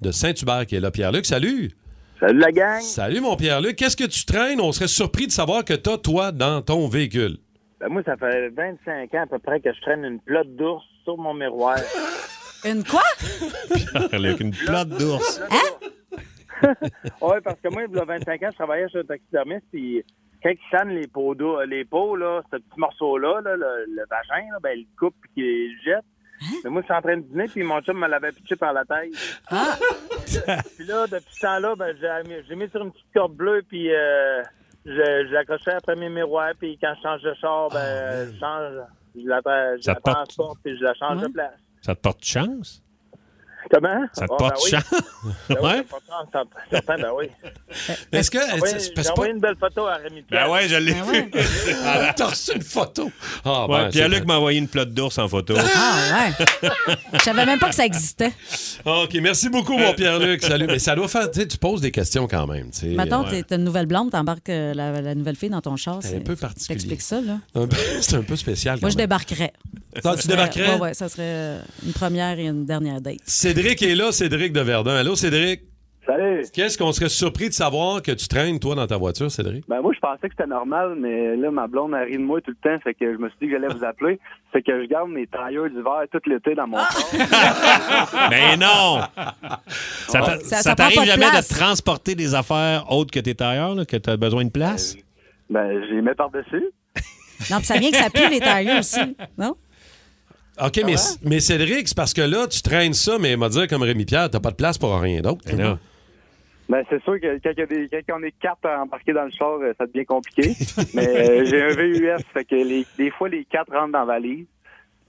de Saint-Hubert qui est là. Pierre-Luc, salut! Salut la gang. Salut, mon Pierre-Luc. Qu'est-ce que tu traînes? On serait surpris de savoir que t'as, toi, dans ton véhicule. Ben, moi, ça fait 25 ans à peu près que je traîne une plotte d'ours sur mon miroir. Une quoi? Avec une plate d'ours. oui, parce que moi, il y a 25 ans, je travaillais chez un taxidermiste, puis quand il chane les peaux, d'eau- les peaux là, ce petit morceau-là, là, le, le vagin, là, ben, il le coupe puis il le jette. Mais moi, je suis en train de dîner, puis mon chum me l'avait pitché par la tête. Ah! puis là, depuis ce temps-là, ben, j'ai mis, sur une petite corde bleue, puis euh, je, je l'accrochais après mes miroirs, puis quand je change de char, ben, je change, je la, je la transporte, puis je la change Ouais. de place. Ça te porte chance? Comment? Ça te Ah, porte ben oui. chance? Ben oui, ouais? chance, certain, ben oui. Est-ce que. J'ai envoyé une belle photo à Rémi Pierre. Ben ouais, je l'ai Ben vu. ouais. pas- T'as reçu une photo. Ah, Ouais, ben, Pierre-Luc m'a envoyé une plotte d'ours en photo. Ah, ouais. Je savais même pas que ça existait. OK, merci beaucoup, mon Pierre-Luc. Salut. Mais ça doit faire. Tu sais, tu poses des questions quand même. tu sais. Mettons, Ouais. t'es une nouvelle blonde, t'embarques euh, la, la nouvelle fille dans ton char. C'est un peu particulier. T'expliques ça, là. C'est un peu spécial. Moi, je débarquerais. Ah, tu débarquerais? Ouais, ouais, ça serait euh, une première et une dernière date. Cédric est là, Cédric de Verdun. Allô, Cédric? Salut! Qu'est-ce qu'on serait surpris de savoir que tu traînes, toi, dans ta voiture, Cédric? Ben moi, je pensais que c'était normal, mais là, ma blonde a ri de moi tout le temps, fait que je me suis dit que j'allais vous appeler. Fait que je garde mes tailleurs d'hiver tout l'été dans mon char. Mais non! Ça, t'a- Ça- ça ça prend t'arrive pas de jamais place. de transporter des affaires autres que tes tailleurs, là, que tu as besoin de place? Ben, je les mets par-dessus. Non, puis ça vient que ça pue les tailleurs aussi. Non? OK, mais, mais Cédric, c'est parce que là, tu traînes ça, mais m'a dit comme Rémi Pierre, t'as pas de place pour rien d'autre. Non. Ben, c'est sûr que quand, il y a des, quand on est quatre à embarquer dans le char, euh, ça devient compliqué. mais euh, j'ai un VUS, fait que les, des fois, les quatre rentrent dans la valise.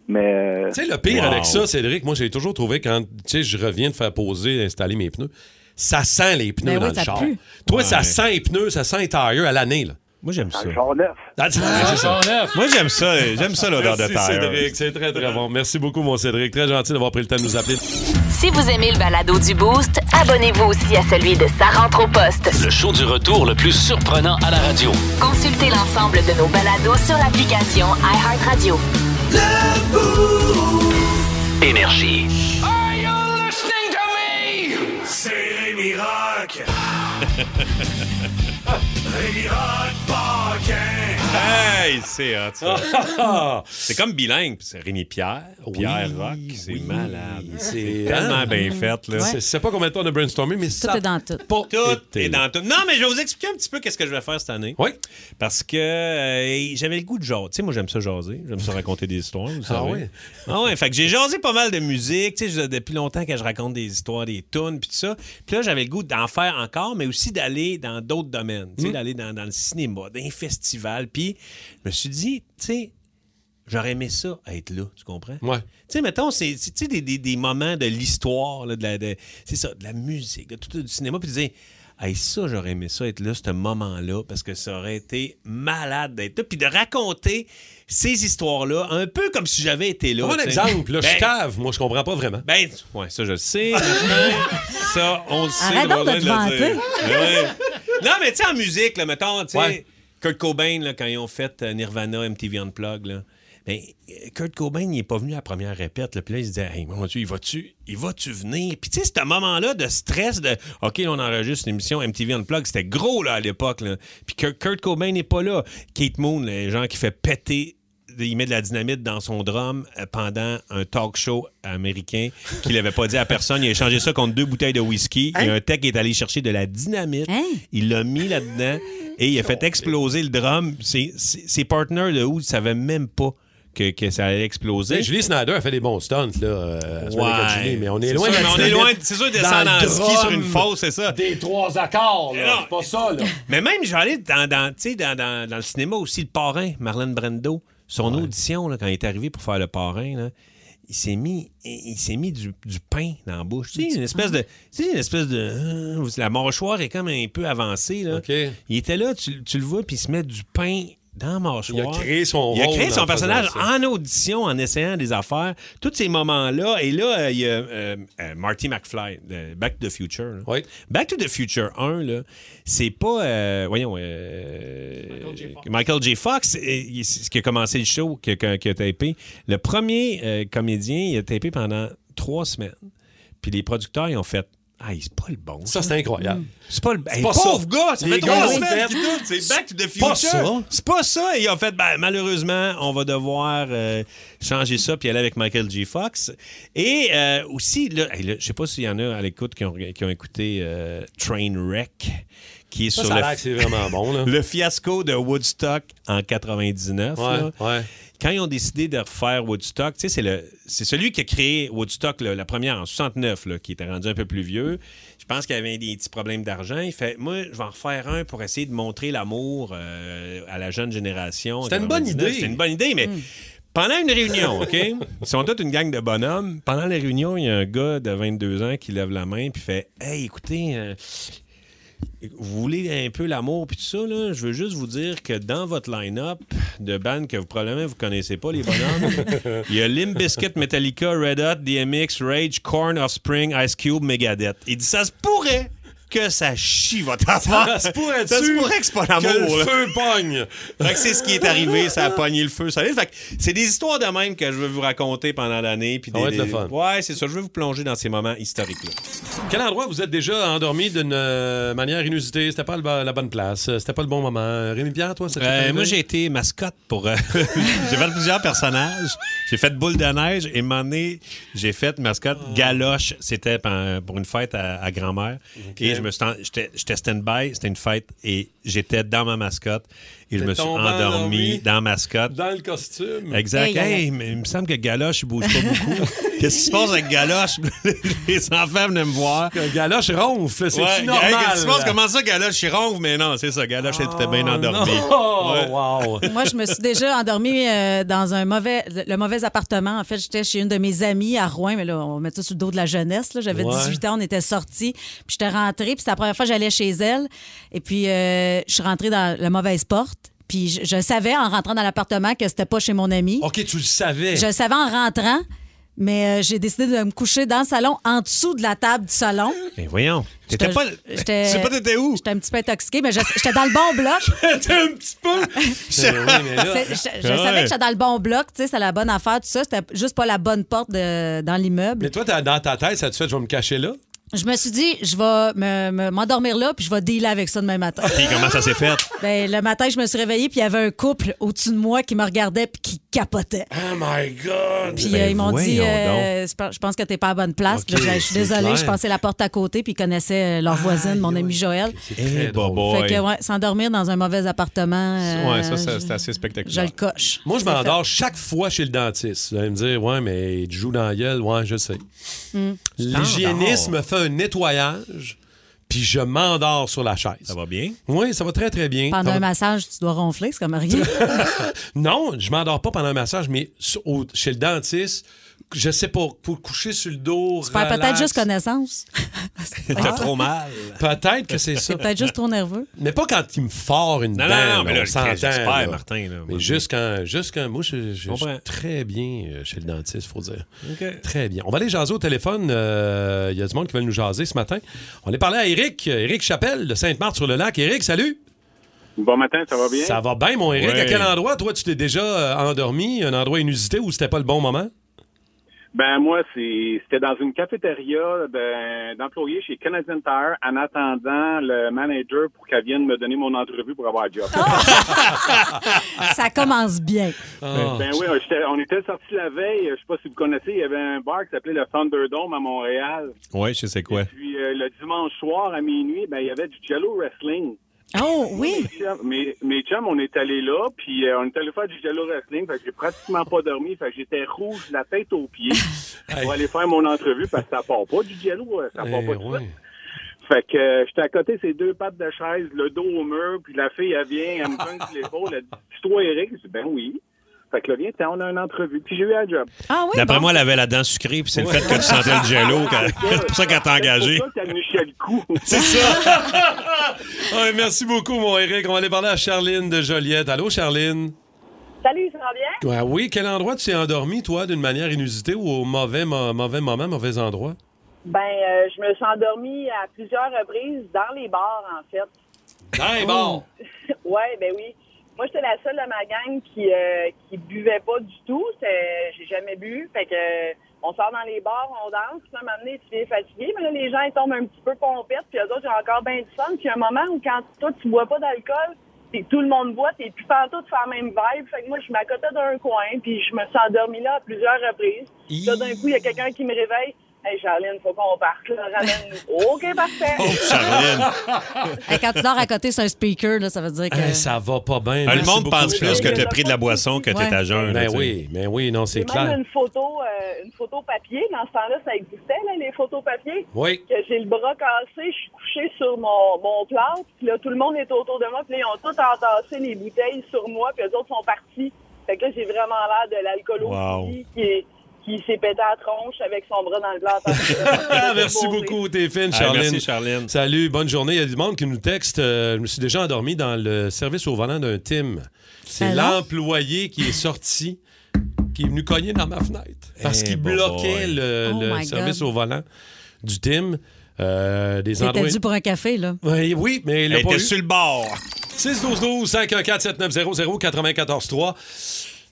Mais euh, Tu sais, le pire Wow. avec ça, Cédric, moi, j'ai toujours trouvé quand, tu sais, je reviens de faire poser, installer mes pneus, ça sent les pneus Ben dans oui, le char. pue. Toi, Ouais. ça sent les pneus, ça sent les tailleurs à l'année, là. Moi, j'aime ça. le char neuf. Ah, ça. Moi, j'aime ça. J'aime ça, l'odeur de Merci, tailleur. Cédric. C'est très, très bon. Merci beaucoup, mon Cédric. Très gentil d'avoir pris le temps de nous appeler. Si vous aimez le balado du Boost, abonnez-vous aussi à celui de Sa rentre au poste. Le show du retour le plus surprenant à la radio. Consultez l'ensemble de nos balados sur l'application iHeartRadio. Énergie. Are you listening to me? C'est Rémi Rock. Rémi Rock Paquin. Hey, c'est hot, ça. C'est comme bilingue. C'est Rémi Pierre, Pierre Rock. C'est malade. C'est Tellement bien fait, là. Je sais pas combien de temps on a brainstormé, mais Tout ça est dans tout. pas Tout est dans tout. Non, mais je vais vous expliquer un petit peu qu'est-ce que je vais faire cette année. Oui. Parce que euh, j'avais le goût de jaser. Tu sais, moi, j'aime ça jaser. J'aime ça raconter des histoires, vous savez. ouais? Ah ouais, fait que j'ai jasé pas mal de musique. Tu sais, depuis longtemps que je raconte des histoires, des tunes, puis tout ça. Puis là, j'avais le goût d'en faire encore, mais aussi d'aller dans d'autres domaines. Tu sais, d'aller dans, dans le cinéma, dans les festivals. Puis je me suis dit, tu sais, j'aurais aimé ça, être là, tu comprends? Ouais. Tu sais, mettons, c'est tu des, des- des moments de l'histoire, là, de la, de- c'est ça, de la musique, de tout du cinéma, puis de dire, hey, ça, j'aurais aimé ça être là, ce moment-là, parce que ça aurait été malade d'être là, puis de raconter ces histoires-là, un peu comme si j'avais été là. Un tu sais. exemple, là, je Ben, cave. Moi, je comprends pas vraiment. ben, ouais, ça, je le sais. ça, on le sait. Arrête de te vanter. Ouais. Non, mais tu sais, en musique, là, mettons, tu sais, Ouais. Kurt Cobain, là, quand ils ont fait euh, Nirvana, MTV Unplugged, là, ben, Kurt Cobain, il n'est pas venu à la première répète. Là, puis là, il se disait, hey, mon Dieu, il va-tu il va-tu venir? Puis, tu sais, ce moment-là de stress, de OK, on enregistre une émission MTV Unplugged, c'était gros, là, à l'époque. Puis, Kurt, Kurt Cobain n'est pas là. Kate Moon, les gens qui fait péter il met de la dynamite dans son drum euh, pendant un talk show américain qu'il n'avait pas dit à personne. Il a échangé ça contre deux bouteilles de whisky. Il y a un tech qui est allé chercher de la dynamite. Hein? Il l'a mis là-dedans et il a fait exploser le drum. Ses, ses- ses partners de Who ne savaient même pas que, que ça allait exploser. Julie Snyder a fait des bons stunts, là, euh, à ce Ouais. Julie, mais on est loin sûr, de la mais on est loin. C'est sûr, de descendre dans en le ski sur une fosse, c'est ça. Des trois accords, là. Non. C'est pas ça, là. Mais même, j'allais dans, dans, tu sais, dans, dans, dans le cinéma aussi, le parrain, Marlon Brando, son audition, là, quand il est arrivé pour faire le parrain, là, il s'est mis, il s'est mis du, du pain dans la bouche. Tu sais, une espèce de. Tu sais, une espèce de. euh, la mâchoire est comme un peu avancée. Là. Il était là, tu, tu le vois, puis il se met du pain dans mâchoire. Il a créé son Il a créé son personnage en audition, en essayant des affaires. Tous ces moments-là. Et là, euh, il y a euh, euh, Marty McFly, de Back to the Future. là. Oui. Back to the Future 1, là, c'est pas. euh, voyons. euh, Michael J. Fox, euh, il- c'est ce qui a commencé le show, qui a, qui a tapé. Le premier euh, comédien, il a tapé pendant trois semaines. Puis les producteurs, ils ont fait. Ah, c'est pas le bon. Ça, c'est incroyable. C'est pas le hey, pas pauvre ça. gars, ça Les fait trois l'ont semaines fait. qu'il doute, c'est Back to the pas Future. ça. C'est pas ça. Et ils ont fait, ben, malheureusement, on va devoir euh, changer ça puis aller avec Michael J. Fox. Et euh, aussi, là, hey, là, je sais pas s'il y en a à l'écoute qui ont, qui ont écouté euh, Trainwreck, qui est Ça, sur ça a le, vraiment bon, là. le fiasco de Woodstock en 99. Ouais, là. ouais. Quand ils ont décidé de refaire Woodstock, tu sais, c'est, le, c'est celui qui a créé Woodstock, là, la première en 69, là, qui était rendu un peu plus vieux. Je pense qu'il avait des petits problèmes d'argent. Il fait, moi, je vais en refaire un pour essayer de montrer l'amour euh, à la jeune génération. C'était une bonne 99. idée. C'était une bonne idée, mais pendant une réunion, OK? Ils sont toute une gang de bonhommes. Pendant la réunion, il y a un gars de 22 ans qui lève la main puis fait Hey, écoutez, euh, vous voulez un peu l'amour puis tout ça, là? Je veux juste vous dire que dans votre line-up de bandes que vous probablement vous connaissez pas, les bonhommes, il y a Limp Bizkit, Metallica, Red Hot, DMX, Rage, Korn, Offspring, Ice Cube, Megadeth. Il dit ça se pourrait que ça chie votre affaire. Ça se pourrait-tu Ça se pourrait que c'est pas l'amour. le feu pogne? Fait que c'est ce qui est arrivé, ça a pogné le feu. Ça fait que c'est des histoires de même que je veux vous raconter pendant l'année. puis des- des-. Ouais, c'est ça. Je veux vous plonger dans ces moments historiques-là. Quel endroit vous êtes déjà endormi d'une euh, manière inusitée? C'était pas la bonne place. C'était pas le bon moment. Rémi Pierre, toi, t'est Euh, moi, j'ai été mascotte pour. euh, j'ai fait plusieurs personnages. J'ai fait boule de neige et donné, j'ai fait mascotte Ah. galoche. C'était pour une fête à, à grand-mère. Et je me suis en- j'étais stand-by. C'était une fête et j'étais dans ma mascotte. Et je me suis endormi endormi. dans mascotte. Dans le costume. Exact. Hey, Hey, hey, mais il me semble que Galoche, il bouge pas beaucoup. Qu'est-ce qui se passe avec Galoche? Les enfants venaient me voir. Galoche ronfle, c'est Ouais, normal. hey, qu'est-ce qui se passe? Comment ça, Galoche, il ronfle? Mais non, c'est ça. Galoche, elle était bien endormie. Oh, Ouais. wow. Moi, je me suis déjà endormie euh, dans un mauvais, le, mauvais appartement. En fait, j'étais chez une de mes amies à Rouen, mais là, on met ça sur le dos de la jeunesse. J'avais Ouais. 18 ans, on était sortis, puis j'étais rentrée, puis c'était la première fois que j'allais chez elle. Et puis, euh, je suis rentrée dans la mauvaise porte. Puis je, je savais en rentrant dans l'appartement que c'était pas chez mon ami. OK, tu le savais. Je le savais en rentrant, mais euh, j'ai décidé de me coucher dans le salon, en dessous de la table du salon. Mais voyons. T'étais J'étais- pas. j'étais- Tu sais pas t'étais où? J'étais un petit peu intoxiquée, mais je- j'étais dans le bon bloc. T'es un petit peu. C'est- Je, je Ouais. savais que j'étais dans le bon bloc, tu sais, c'était la bonne affaire, tout ça. C'était juste pas la bonne porte de- dans l'immeuble. Mais toi, t'as- dans ta tête, ça te fait, je vais me cacher là? Je me suis dit, je vais me- me- m'endormir là, puis je vais dealer avec ça demain matin. Puis comment ça s'est fait? ben, le matin, je me suis réveillée, puis il y avait un couple au-dessus de moi qui me regardait, puis qui capotait. Oh my God! Puis Ben, euh, ils m'ont dit, euh, je pense que t'es pas à la bonne place. Je suis désolée, clair. je passais la porte à côté, puis ils connaissaient euh, leur voisine, mon ami Joël. Eh, boy. Fait que, ouais, s'endormir dans un mauvais appartement. euh, Ouais, ça, je- c'est assez Je spectaculaire. le coche. Moi, je m'endors chaque fois chez le dentiste. Vous allez me dire, ouais, mais tu joues dans la gueule. Ouais, je sais. Hmm. L'hygiéniste me fait un nettoyage, puis je m'endors sur la chaise. Ça va bien? Oui, ça va très, très bien. Pendant Ça va- un massage, tu dois ronfler, c'est comme rien. Non, je m'endors pas pendant un massage, mais au- chez le dentiste, je sais pas, pour coucher sur le dos. Tu perds peut-être juste connaissance. T'as trop mal. Peut-être que c'est ça. T'es peut-être juste trop nerveux. Mais pas quand il me fort une dent. non, non, mais là, j'espère, là. Martin. Là, Mais juste quand, juste quand moi, je, je- je très bien euh, chez le dentiste, faut dire. OK. Très bien. On va aller jaser au téléphone. Euh, Il y a du monde qui veut nous jaser ce matin. On est parlé à Eric, Eric Chapelle de Sainte-Marthe-sur-le-Lac. Eric, salut. Bon matin, ça va bien? Ça va bien, mon Eric. À quel endroit, toi, tu t'es déjà euh, endormi? Un endroit inusité où c'était pas le bon moment? Ben moi, c'est- c'était dans une cafétéria de- d'employés chez Canadian Tire en attendant le manager pour qu'elle vienne me donner mon entrevue pour avoir un job. Ça commence bien. Ah. Ben oui, j'étais- on était sortis la veille, je sais pas si vous connaissez, il y avait un bar qui s'appelait le Thunderdome à Montréal. Ouais, je sais quoi. Puis euh, le dimanche soir à minuit, ben il y avait du Jello Wrestling. Oh, oui. Mes Mes, chums, on est allés là, puis euh, on est allé faire du Jello Wrestling, fait que j'ai pratiquement pas dormi, fait que j'étais rouge de la tête aux pieds pour aller faire mon entrevue parce que ça part pas du Jello, euh, ça part Eh, pas ouais. suite. Fait que euh, j'étais à côté de ces deux pattes de chaise, le dos au mur, puis la fille, elle vient, elle me donne sur l'épaule, elle dit « C'est toi, Eric? » Je dis « Ben oui. » Fait que là, viens, on a une entrevue. Puis j'ai eu un job. Ah oui, D'après bon. moi, elle avait la dent sucrée, puis c'est le fait que tu sentais le jello. C'est pour ça qu'elle t'a engagé. C'est pour ça qu'elle nous chiait le coup. C'est ça. Ouais, merci beaucoup, mon Eric. On va aller parler à Charline de Joliette. Allô, Charline? Salut, ça va bien? Ouais, oui, quel endroit tu t'es endormi, toi, d'une manière inusitée ou au mauvais, mauvais moment, mauvais endroit? Ben, euh, je me suis endormie à plusieurs reprises dans les bars, en fait. Hey, bon! ouais, ben oui. Moi, j'étais la seule de ma gang qui euh, qui buvait pas du tout. C'est- J'ai jamais bu. Fait que euh, on sort dans les bars, on danse. Puis là, à un moment donné, tu viens fatigué. Mais là, les gens, ils tombent un petit peu pompettes. Puis eux autres, ils ont encore bien du fun. Puis il y a un moment où quand toi, tu bois pas d'alcool, puis tout le monde boit, t'es plus pantoute faire la même vibe. Fait que moi, je m'accotais d'un coin. Puis je me suis endormie là à plusieurs reprises. Puis Là, d'un coup, il y a quelqu'un qui me réveille. Hey, Charline, faut qu'on parte, là. Ramène-nous. OK, parfait. Oh, Charline. Hey, quand tu dors à côté, c'est un speaker, là, ça veut dire que. Hey, ça va pas bien. Ah, le monde pense plus que tu as pris de la boisson que tu es à jeun. Ben oui, mais oui, non, c'est J'ai même clair. une photo, euh, une photo papier. Dans ce temps-là, ça existait, là, les photos papier. Oui. Que j'ai le bras cassé, je suis couchée sur mon, mon plâtre. Puis là, tout le monde est autour de moi. Puis là, ils ont tous entassé les bouteilles sur moi. Puis les autres sont partis. Fait que là, j'ai vraiment l'air de l'alcoolophile qui, est- qui s'est pété à la tronche avec son bras dans le plâtre. Ah, merci beaucoup, t'es fine, Charline. merci, Charline. Salut, bonne journée. Il y a du monde qui nous texte. euh, je me suis déjà endormi dans le service au volant d'un Tim. C'est l'employé qui est sorti, qui est venu cogner dans ma fenêtre parce Eh, qu'il bloquait boy. le, Oh le service God. au volant du Tim. Euh, des T'étais endroits. dû pour un café, là. Oui, oui, mais il l'a pas était eu. sur le bord. 612-12-514-7900-943.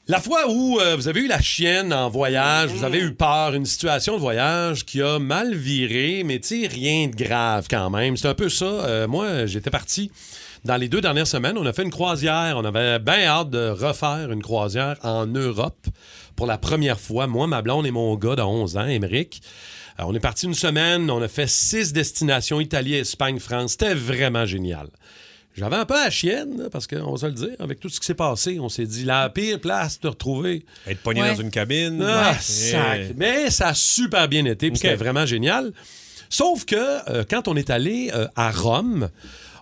La fois où euh, vous avez eu la chienne en voyage, vous avez eu peur, une situation de voyage qui a mal viré, mais tu sais, rien de grave quand même. C'est un peu ça. Euh, moi, j'étais parti dans les deux dernières semaines. On a fait une croisière. On avait bien hâte de refaire une croisière en Europe pour la première fois. Moi, ma blonde et mon gars de 11 ans, Émeric. Euh, on est parti une semaine. On a fait six destinations Italie, Espagne, France. C'était vraiment génial. J'avais un peu la chienne, là, parce qu'on va se le dire, avec tout ce qui s'est passé, on s'est dit la pire place de retrouver. Être pogné Ouais. dans une cabine. Ah, Ouais. sac. Mais ça a super bien été, puis c'était vraiment génial. Sauf que euh, quand on est allé euh, à Rome,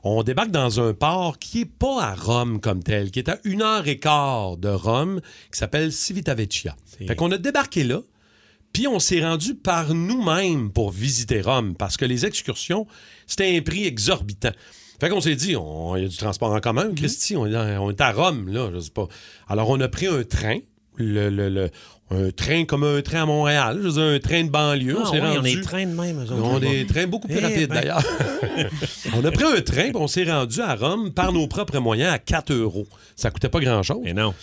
on débarque dans un port qui est pas à Rome comme tel, qui est à une heure et quart de Rome, qui s'appelle Civitavecchia. Fait qu'on a débarqué là, puis on s'est rendu par nous-mêmes pour visiter Rome, parce que les excursions, c'était un prix exorbitant. Fait qu'on s'est dit, on- il y a du transport en commun, Christy, on, est on est à Rome, là, je sais pas. Alors, on a pris un train, le, le- le- un train comme un train à Montréal, je veux dire, un train de banlieue. Ah, on s'est ouais, rendu... on a des trains de même. eux là-bas. des trains beaucoup plus Eh rapides, ben. d'ailleurs. on a pris un train, puis on s'est rendu à Rome par nos propres moyens à 4 euros. Ça coûtait pas grand-chose. Mais non.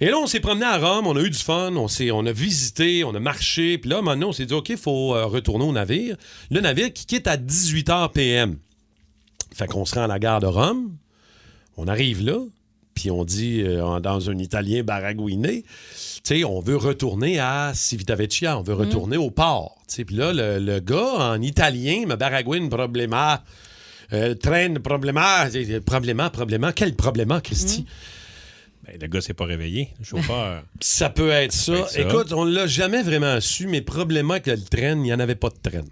Et là, on s'est promené à Rome, on a eu du fun, on, on a visité, on a marché. Puis là, maintenant, on s'est dit, OK, il faut euh, retourner au navire. Le navire qui quitte à 18h PM. Fait qu'on se rend à la gare de Rome. On arrive là, puis on dit, euh, dans un italien baragouiné, tu sais, on veut retourner à Civitavecchia, on veut retourner au port. Tu sais, Puis là, le, le gars en italien me baragouine problema. Euh, train problema. Problema, problema. Quel problema, Christy? Ben, le gars s'est pas réveillé, le chauffeur. Ça peut être ça. peut être ça. Écoute, on l'a jamais vraiment su, mais probablement que le train, il n'y en avait pas de train.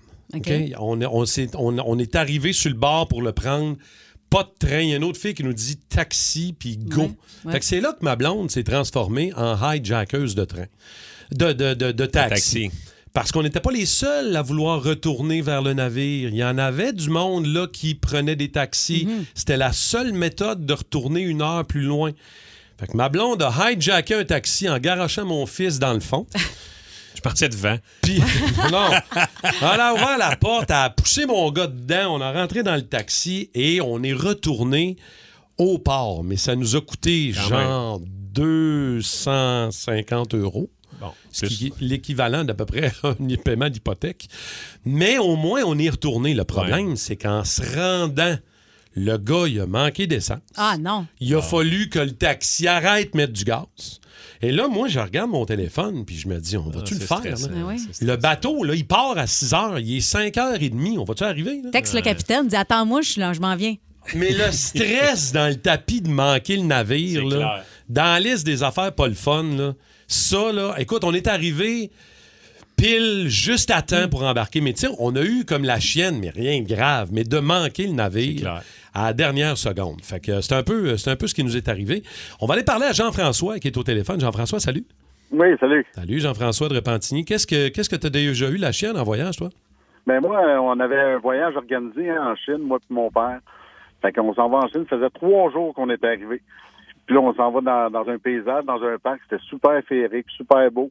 On, est- on, s'est- on- on est arrivé sur le bord pour le prendre. Pas de train. Il y a une autre fille qui nous dit taxi, puis go. Ouais, ouais. Fait que c'est là que ma blonde s'est transformée en hijackeuse de train. De, de, de, de taxi. Taxi. Parce qu'on n'était pas les seuls à vouloir retourner vers le navire. Il y en avait du monde là qui prenait des taxis. Mhm. C'était la seule méthode de retourner une heure plus loin. Fait que ma blonde a hijacké un taxi en garochant mon fils dans le fond. Je partais devant. Puis, non. Elle a ouvert la porte, elle a poussé mon gars dedans, on a rentré dans le taxi et on est retourné au port. Mais ça nous a coûté Quand genre 250 euros. Bon, Ce plus- qui est l'équivalent d'à peu près un paiement d'hypothèque. Mais au moins, on est retourné. Le problème, c'est qu'en se rendant, le gars, il a manqué d'essence. Ah non. Il a fallu que le taxi arrête de mettre du gaz. Et là, moi, je regarde mon téléphone, puis je me dis, on va-tu Ah, le c'est faire? là? Ah oui. Le bateau, là, il part à 6 heures. Il est 5 heures et demie. On va-tu arriver? là? Texte le capitaine, dit Attends-moi, je suis là, je m'en viens. Mais le stress dans le tapis de manquer le navire, là, clair. dans la liste des affaires pas le fun, là, ça, là, écoute, on est arrivé pile juste à Mm. temps pour embarquer. Mais sais, on a eu comme la chienne, mais rien de grave, mais de manquer le C'est navire clair. À la dernière seconde. Fait que euh, c'est un, peu, c'est un peu ce qui nous est arrivé. On va aller parler à Jean-François qui est au téléphone. Jean-François, salut. Oui, salut. Salut, Jean-François de Repentigny. Qu'est-ce que qu'est-ce que tu as déjà eu la chienne en voyage, toi? Ben moi, euh, on avait un voyage organisé hein, en Chine, moi et mon père. Fait qu'on s'en va en Chine. Ça faisait trois jours qu'on était arrivé. Puis là, on s'en va dans, dans un paysage, dans un parc. C'était super féerique, super beau.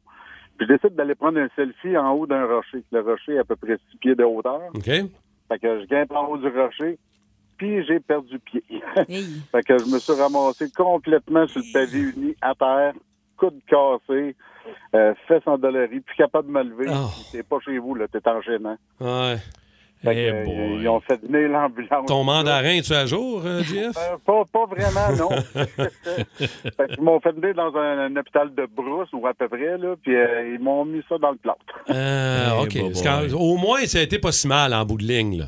Puis je décide d'aller prendre un selfie en haut d'un rocher. Le rocher est à peu près six pieds de hauteur. OK? Fait que je grimpe en haut du rocher. Puis j'ai perdu pied. Hey. fait que je me suis ramassé complètement sur le pavé uni, à terre, coude cassé, euh, fesses endolories, plus capable de me lever. Oh. T'es pas chez vous, là, t'es en gênant. Ouais. Fait Eh que, euh, boy. ils ont fait venir l'ambulance. Ton mandarin, tu es à jour, euh? Euh, pas, pas vraiment, non. fait qu'ils m'ont fait venir dans un, un hôpital de brousse, ou à peu près, là, puis euh, ils m'ont mis ça dans le plâtre. Euh, Eh, OK. au moins, ça a été pas si mal en bout de ligne. Là.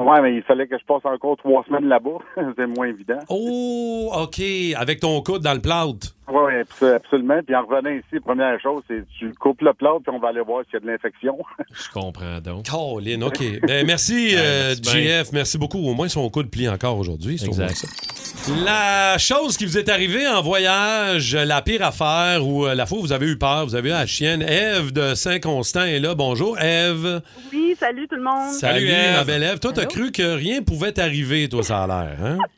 Ouais, mais il fallait que je passe encore trois semaines là-bas. C'est moins évident. Oh, OK. Avec ton coude dans le plâtre. Oui, absolument. Puis en revenant ici, première chose, c'est tu coupes le plâtre, puis on va aller voir s'il y a de l'infection. Je comprends donc. Colin, OK. Ben, merci, euh. JF. Merci beaucoup. Au moins, son coude plie encore aujourd'hui. c'est au moins Exact. ça. La chose qui vous est arrivée en voyage, la pire affaire ou euh, la fois où vous avez eu peur, vous avez eu la chienne. Ève de Saint-Constant est là. Bonjour, Ève. Oui, salut tout le monde. Salut, Ève. ma belle Ève. Toi, t'as cru que rien pouvait t'arriver, toi, ça a l'air, hein?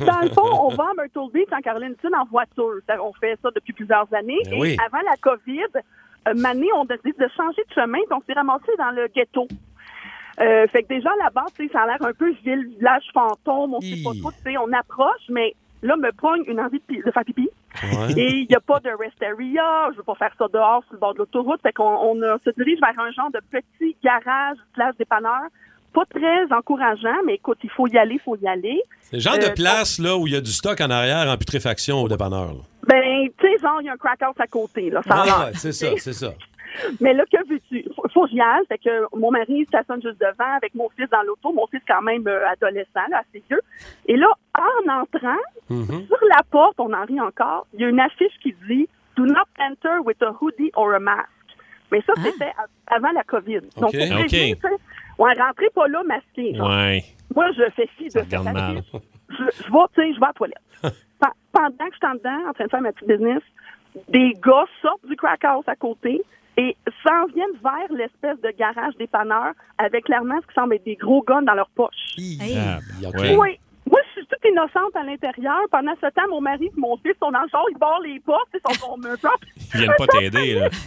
Dans le fond, on va à Myrtle Beach en Caroline du Sud en voiture. On fait ça depuis plusieurs années. Ben Et oui. avant la COVID, euh, Mané, on a décidé de changer de chemin, donc on s'est ramassé dans le ghetto. Euh, fait que déjà là-bas, tu sais, ça a l'air un peu ville, village fantôme, on sait pas trop, tu sais, on approche, mais là, me pogne une envie de, faire pipi. Ouais. Et il n'y a pas de rest area, je veux pas faire ça dehors sur le bord de l'autoroute. Fait qu'on on se dirige vers un genre de petit garage slash dépanneur. Pas très encourageant, mais écoute, il faut y aller, il faut y aller. C'est le genre de Euh, place là, où il y a du stock en arrière en putréfaction au dépanneur. là. Ben, tu sais, genre, il y a un crack house à côté, là. Ça a Ouais, l'air, ouais, c'est ça, c'est ça. Mais là, que veux-tu? Faut, faut que j'y aille. Fait que mon mari stationne juste devant avec mon fils dans l'auto. Mon fils, quand même, euh, adolescent, là, assez vieux. Et là, en entrant, Mhm. sur la porte, on en rit encore, il y a une affiche qui dit Do not enter with a hoodie or a mask. Mais ça, c'était a- avant la COVID. Donc, pour ouais, rentrez pas là masqué. genre. Ouais. Moi, je fais fi de Ça cette affiche. Je, je vais, tu sais, je vais à la toilette. Pen- Pendant que je suis en dedans, en train de faire ma petite business, des gars sortent du crack house à côté et s'en viennent vers l'espèce de garage dépanneur avec clairement ce qui semble être des gros guns dans leur poche. Hey. Ah, ouais. Oui. Toute innocente à l'intérieur. Pendant ce temps, mon mari et mon fils sont dans le char, ils barrent les portes, ils sont comme un. Ils viennent pas t'aider, là.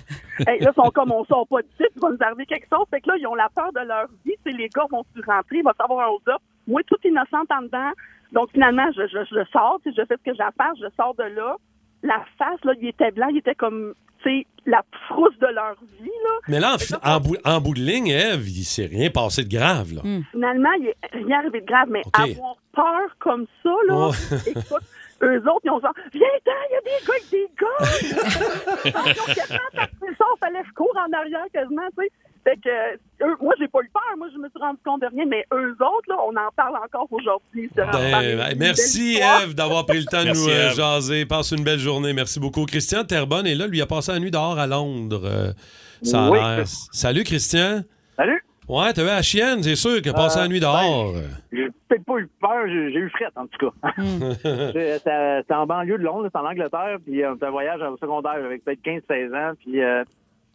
Hey, là, ils sont comme on sort pas du site, il va nous arriver quelque chose. Fait que là, ils ont la peur de leur vie. C'est les gars vont se rentrer, il va savoir un hold-up. Moi, toute innocente en dedans. Donc, finalement, je, je, je sors, je fais ce que j'ai à faire, je sors de là. La face, là, il était blanc, il était comme, tu sais, la frousse de leur vie, là. Mais là, en, bout, en bout de ligne, Ève, il s'est rien passé de grave. Là. Finalement, il est rien arrivé de grave, mais avoir peur comme ça, là, écoute, eux autres, ils ont genre, viens-t'en, il y a des gars avec des gars! Ils ont quasiment tapé ça, fallait que je cours en arrière quasiment, tu sais. Fait que, eux, moi, j'ai pas eu peur, moi, je me suis rendu compte de rien, mais eux autres, là, on en parle encore aujourd'hui. C'est Ben, ben, merci. Ève, d'avoir pris le temps de nous euh, jaser. Passe une belle journée. Merci beaucoup. Christian Terbonne est là. Lui, a passé la nuit dehors à Londres. Euh, ça a Oui. l'air. Salut, Christian. Salut! Ouais, t'as vu la chienne, c'est sûr, qu'il a passé Euh, la nuit dehors. J'ai peut-être pas eu peur, j'ai eu frette, en tout cas. C'était c'était en banlieue de Londres, c'était en Angleterre, puis euh, c'était un voyage au secondaire avec peut-être 15-16 ans, puis euh,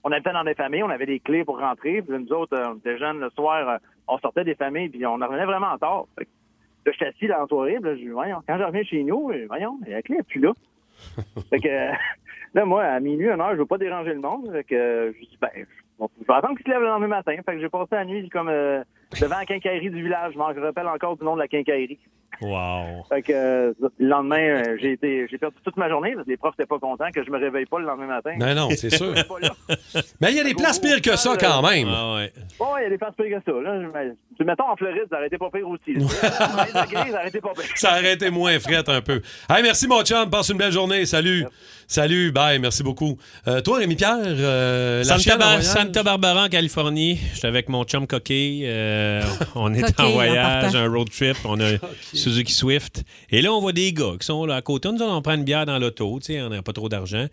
on habitait dans des familles, on avait des clés pour rentrer, puis nous autres, euh, on était jeunes le soir, euh, on sortait des familles, puis on revenait vraiment en tard. Fait que là, j'étais assis dans la soirée, puis là, je dis, voyons, quand je reviens chez nous, euh, voyons, la clé n'est plus là. fait que là, moi, à minuit, une heure, je veux pas déranger le monde, fait que je dis, ben, je vais attendre qu'il se lève le lendemain matin. Fait que j'ai passé la nuit comme euh, devant la quincaillerie du village. Je m'en rappelle encore du nom de la quincaillerie. Wow. Fait que euh, le lendemain, euh, j'ai été j'ai perdu toute ma journée. Les profs n'étaient pas contents que je me réveille pas le lendemain matin. Ben non, c'est sûr. Mais il y a des places pires que ça quand même. Ah ouais. Bon, il y a des places pires que ça. Là. Mais, tu- mettons en Floride, ça aurait été pas pire aussi. ça aurait été moins frette un peu. Hey, merci, mon chum. Passe une belle journée. Salut. Salut. Bye. Merci beaucoup. Euh, toi, euh, Santa, Bar- voyage? Santa Barbara en Californie. J'étais avec mon chum Coquille. Euh, on est en voyage, un road trip. On a Suzuki Swift. Et là, on voit des gars qui sont là à côté. Nous, on prend une bière dans l'auto. tu sais, On n'a pas trop d'argent.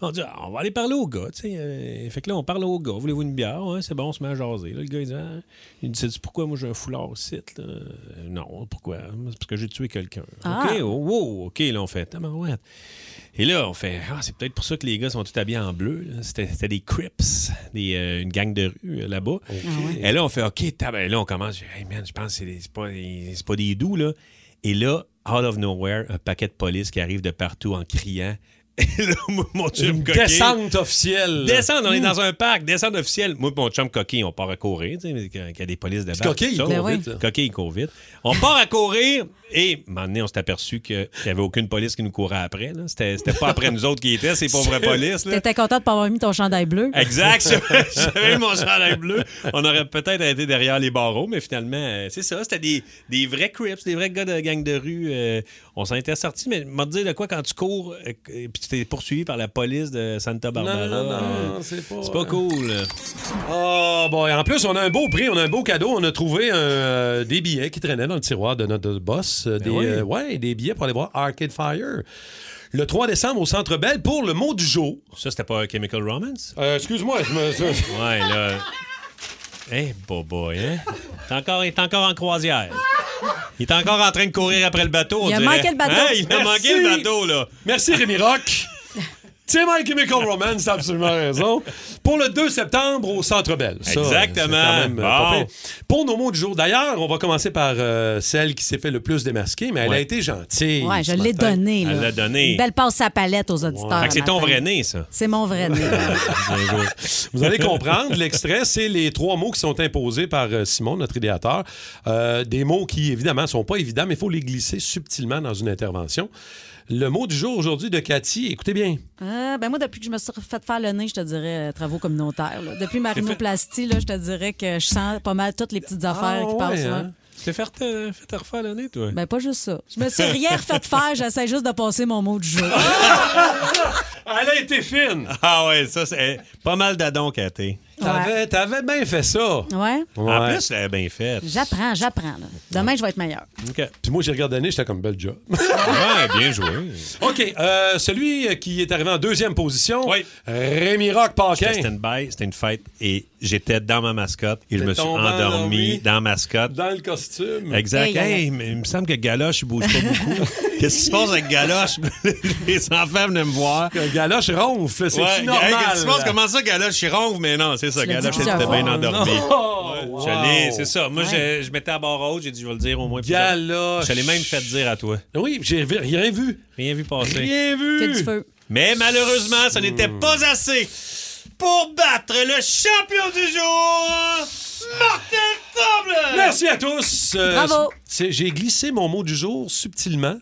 On dit, ah, on va aller parler aux gars. tu sais. Euh, fait que là, on parle aux gars. Voulez-vous une bière? Ouais, c'est bon, on se met à jaser. Là, le gars, il dit, ah. il dit, pourquoi moi j'ai un foulard au site? là? Euh, Non, pourquoi? C'est parce que j'ai tué quelqu'un. Ah. OK, oh, wow, OK, là, on fait, tabarouette. Et là, on fait, ah, c'est peut-être pour ça que les gars sont tous habillés en bleu. là. C'était c'était des Crips, des, euh, une gang de rue euh, là-bas. Et là, on fait, OK, tab- là, on commence, je dis, hey man, je pense que c'est des- c'est pas, des- c'est pas des doux, là. Et là, out of nowhere, un paquet de police qui arrive de partout en criant Et là, moi, mon chum Une coquille- descente officielle. là. Descendre, on est dans un parc, descendre officielle. Moi mon chum coquille, on part à courir, tu sais, quand il y a des polices de Puis Coquille, il court Ben vite. Coquille, il court vite. On part à courir et, à un moment donné, on s'est aperçu qu'il n'y avait aucune police qui nous courait après. là. C'était c'était pas après nous autres qui étaient, ces pauvres polices. là. T'étais content de pas avoir mis ton chandail bleu? Exact. J'avais j'avais eu mon chandail bleu. On aurait peut-être été derrière les barreaux, mais finalement, euh, c'est ça. C'était des, des vrais Crips, des vrais gars de gang de rue. euh, on s'en était sortis, mais m'a dit de quoi quand tu cours euh, puis tu t'es poursuivi par la police de Santa Barbara. Non, non, non, euh, c'est pas. c'est pas cool. Oh, bon, et en plus, on a un beau prix, on a un beau cadeau. On a trouvé un, euh, des billets qui traînaient dans le tiroir de notre boss. euh, des, oui. euh, ouais, des billets pour aller voir Arcade Fire. Le 3 décembre au Centre Bell pour le mot du jour. Ça, c'était pas Chemical Romance? Euh, Excuse-moi, je me. Ouais, là. Hey, boy, hein? T'es encore, est encore en croisière. Il est encore en train de courir après le bateau. on Il a dirait. manqué le bateau. Hein? Il a Merci. manqué le bateau, là. Merci Rémi Rock. C'est My Chemical Romance, t'as absolument raison. Pour le 2 septembre au Centre Bell. Ça, Exactement. c'est quand même, euh, Bon. Pour nos mots du jour, d'ailleurs, on va commencer par euh, celle qui s'est fait le plus démasquer, mais elle a été gentille. Ouais, je l'ai matin. donné. Elle l'a donné. Une belle passe à palette aux auditeurs. C'est ton vrai nez, ça. C'est mon vrai nez. Bien joué. Vous allez comprendre, l'extrait, c'est les trois mots qui sont imposés par euh, Simon, notre idéateur. Euh, des mots qui, évidemment, sont pas évidents, mais il faut les glisser subtilement dans une intervention. Le mot du jour aujourd'hui de Cathy, écoutez bien. Euh, ben moi, depuis que je me suis fait faire le nez, je te dirais euh, travaux communautaires. là. Depuis ma rhinoplastie, là, je te dirais que je sens pas mal toutes les petites affaires Ah, qui ouais, passent. hein? là. Tu t'es fait, te- fait te refaire le nez, toi? Ben pas juste ça. Je me suis rien refait faire, j'essaie juste de passer mon mot du jour. Elle a été fine. Ah ouais, ça, c'est pas mal d'adons, Cathy. T'avais, t'avais bien fait ça. Ouais. En plus, elle est bien faite. J'apprends, j'apprends. là. Demain, je vais être meilleur. OK. Puis moi, j'ai regardé l'année, j'étais comme bel job. Ouais, bien joué. OK, euh, celui qui est arrivé en deuxième position, Oui. Rémi Rock J'étais Paquin. stand-by, c'était une fête et j'étais dans ma mascotte et je T'es me suis tombé endormi endormi. dans ma mascotte. Dans le costume. Exact. Hey, Hey, mais il me semble que Galoche, il bouge pas beaucoup. Qu'est-ce qui se passe avec Galoche? Les enfants venaient me voir. Le galoche ronfle, c'est Ouais, normal. hey, qu'est-ce qui se passe? Comment ça, Galoche, il ronfle? Mais non, c'est ça. Plusieurs était fois. bien endormi. Oh, Je wow. l'ai- c'est ça. Moi, je, je mettais à barre haute. J'ai dit, je vais le dire au moins. Galoche. Je l'ai même fait dire à toi. Oui, j'ai rien vu. Rien vu passer. Rien vu. Que du feu. Mais malheureusement, ça n'était pas assez pour battre le champion du jour, Martin Table! Merci à tous. Euh, Bravo. c'est- J'ai glissé mon mot du jour subtilement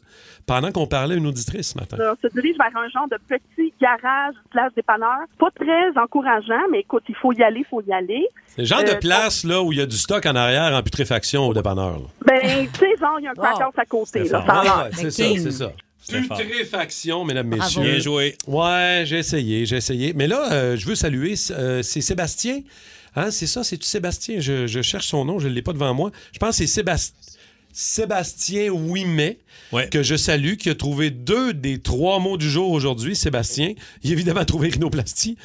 pendant qu'on parlait à une auditrice ce matin. On se dirige vers un genre de petit garage, place dépanneur. Pas très encourageant, mais écoute, il faut y aller, il faut y aller. C'est le genre de Euh, place là, où il y a du stock en arrière en putréfaction au dépanneur. là. Ben, tu sais, genre, il y a un crackhouse à côté, là, c'est ça, c'est ça. Putréfaction, mesdames, Bravo. messieurs. Bien joué. Ouais, j'ai essayé, j'ai essayé. Mais là, euh, je veux saluer, euh, c'est Sébastien. Hein, c'est ça, c'est-tu Sébastien? Je, je cherche son nom, je ne l'ai pas devant moi. Je pense que c'est Sébast- Sébastien Ouimet, Ouais. que je salue, qui a trouvé deux des trois mots du jour aujourd'hui, Sébastien. Il a évidemment trouvé rhinoplastie.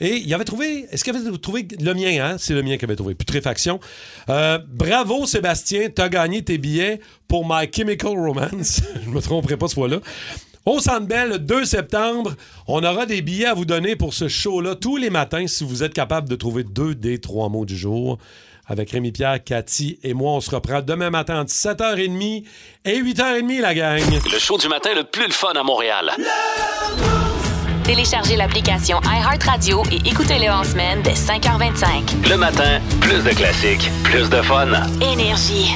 Et il avait trouvé, est-ce qu'il avait trouvé le mien, hein? C'est le mien qu'il avait trouvé, putréfaction. Euh, bravo Sébastien, t'as gagné tes billets pour My Chemical Romance. je me tromperai pas ce fois-là. Au Centre Bell, le 2 septembre, on aura des billets à vous donner pour ce show-là tous les matins si vous êtes capable de trouver deux des trois mots du jour. Avec Rémi-Pierre, Cathy et moi, on se reprend demain matin entre 7h30 et 8h30, la gang. Le show du matin le plus le fun à Montréal. Téléchargez l'application iHeartRadio et écoutez-le en semaine dès 5h25. Le matin, plus de classiques, plus de fun. Énergie.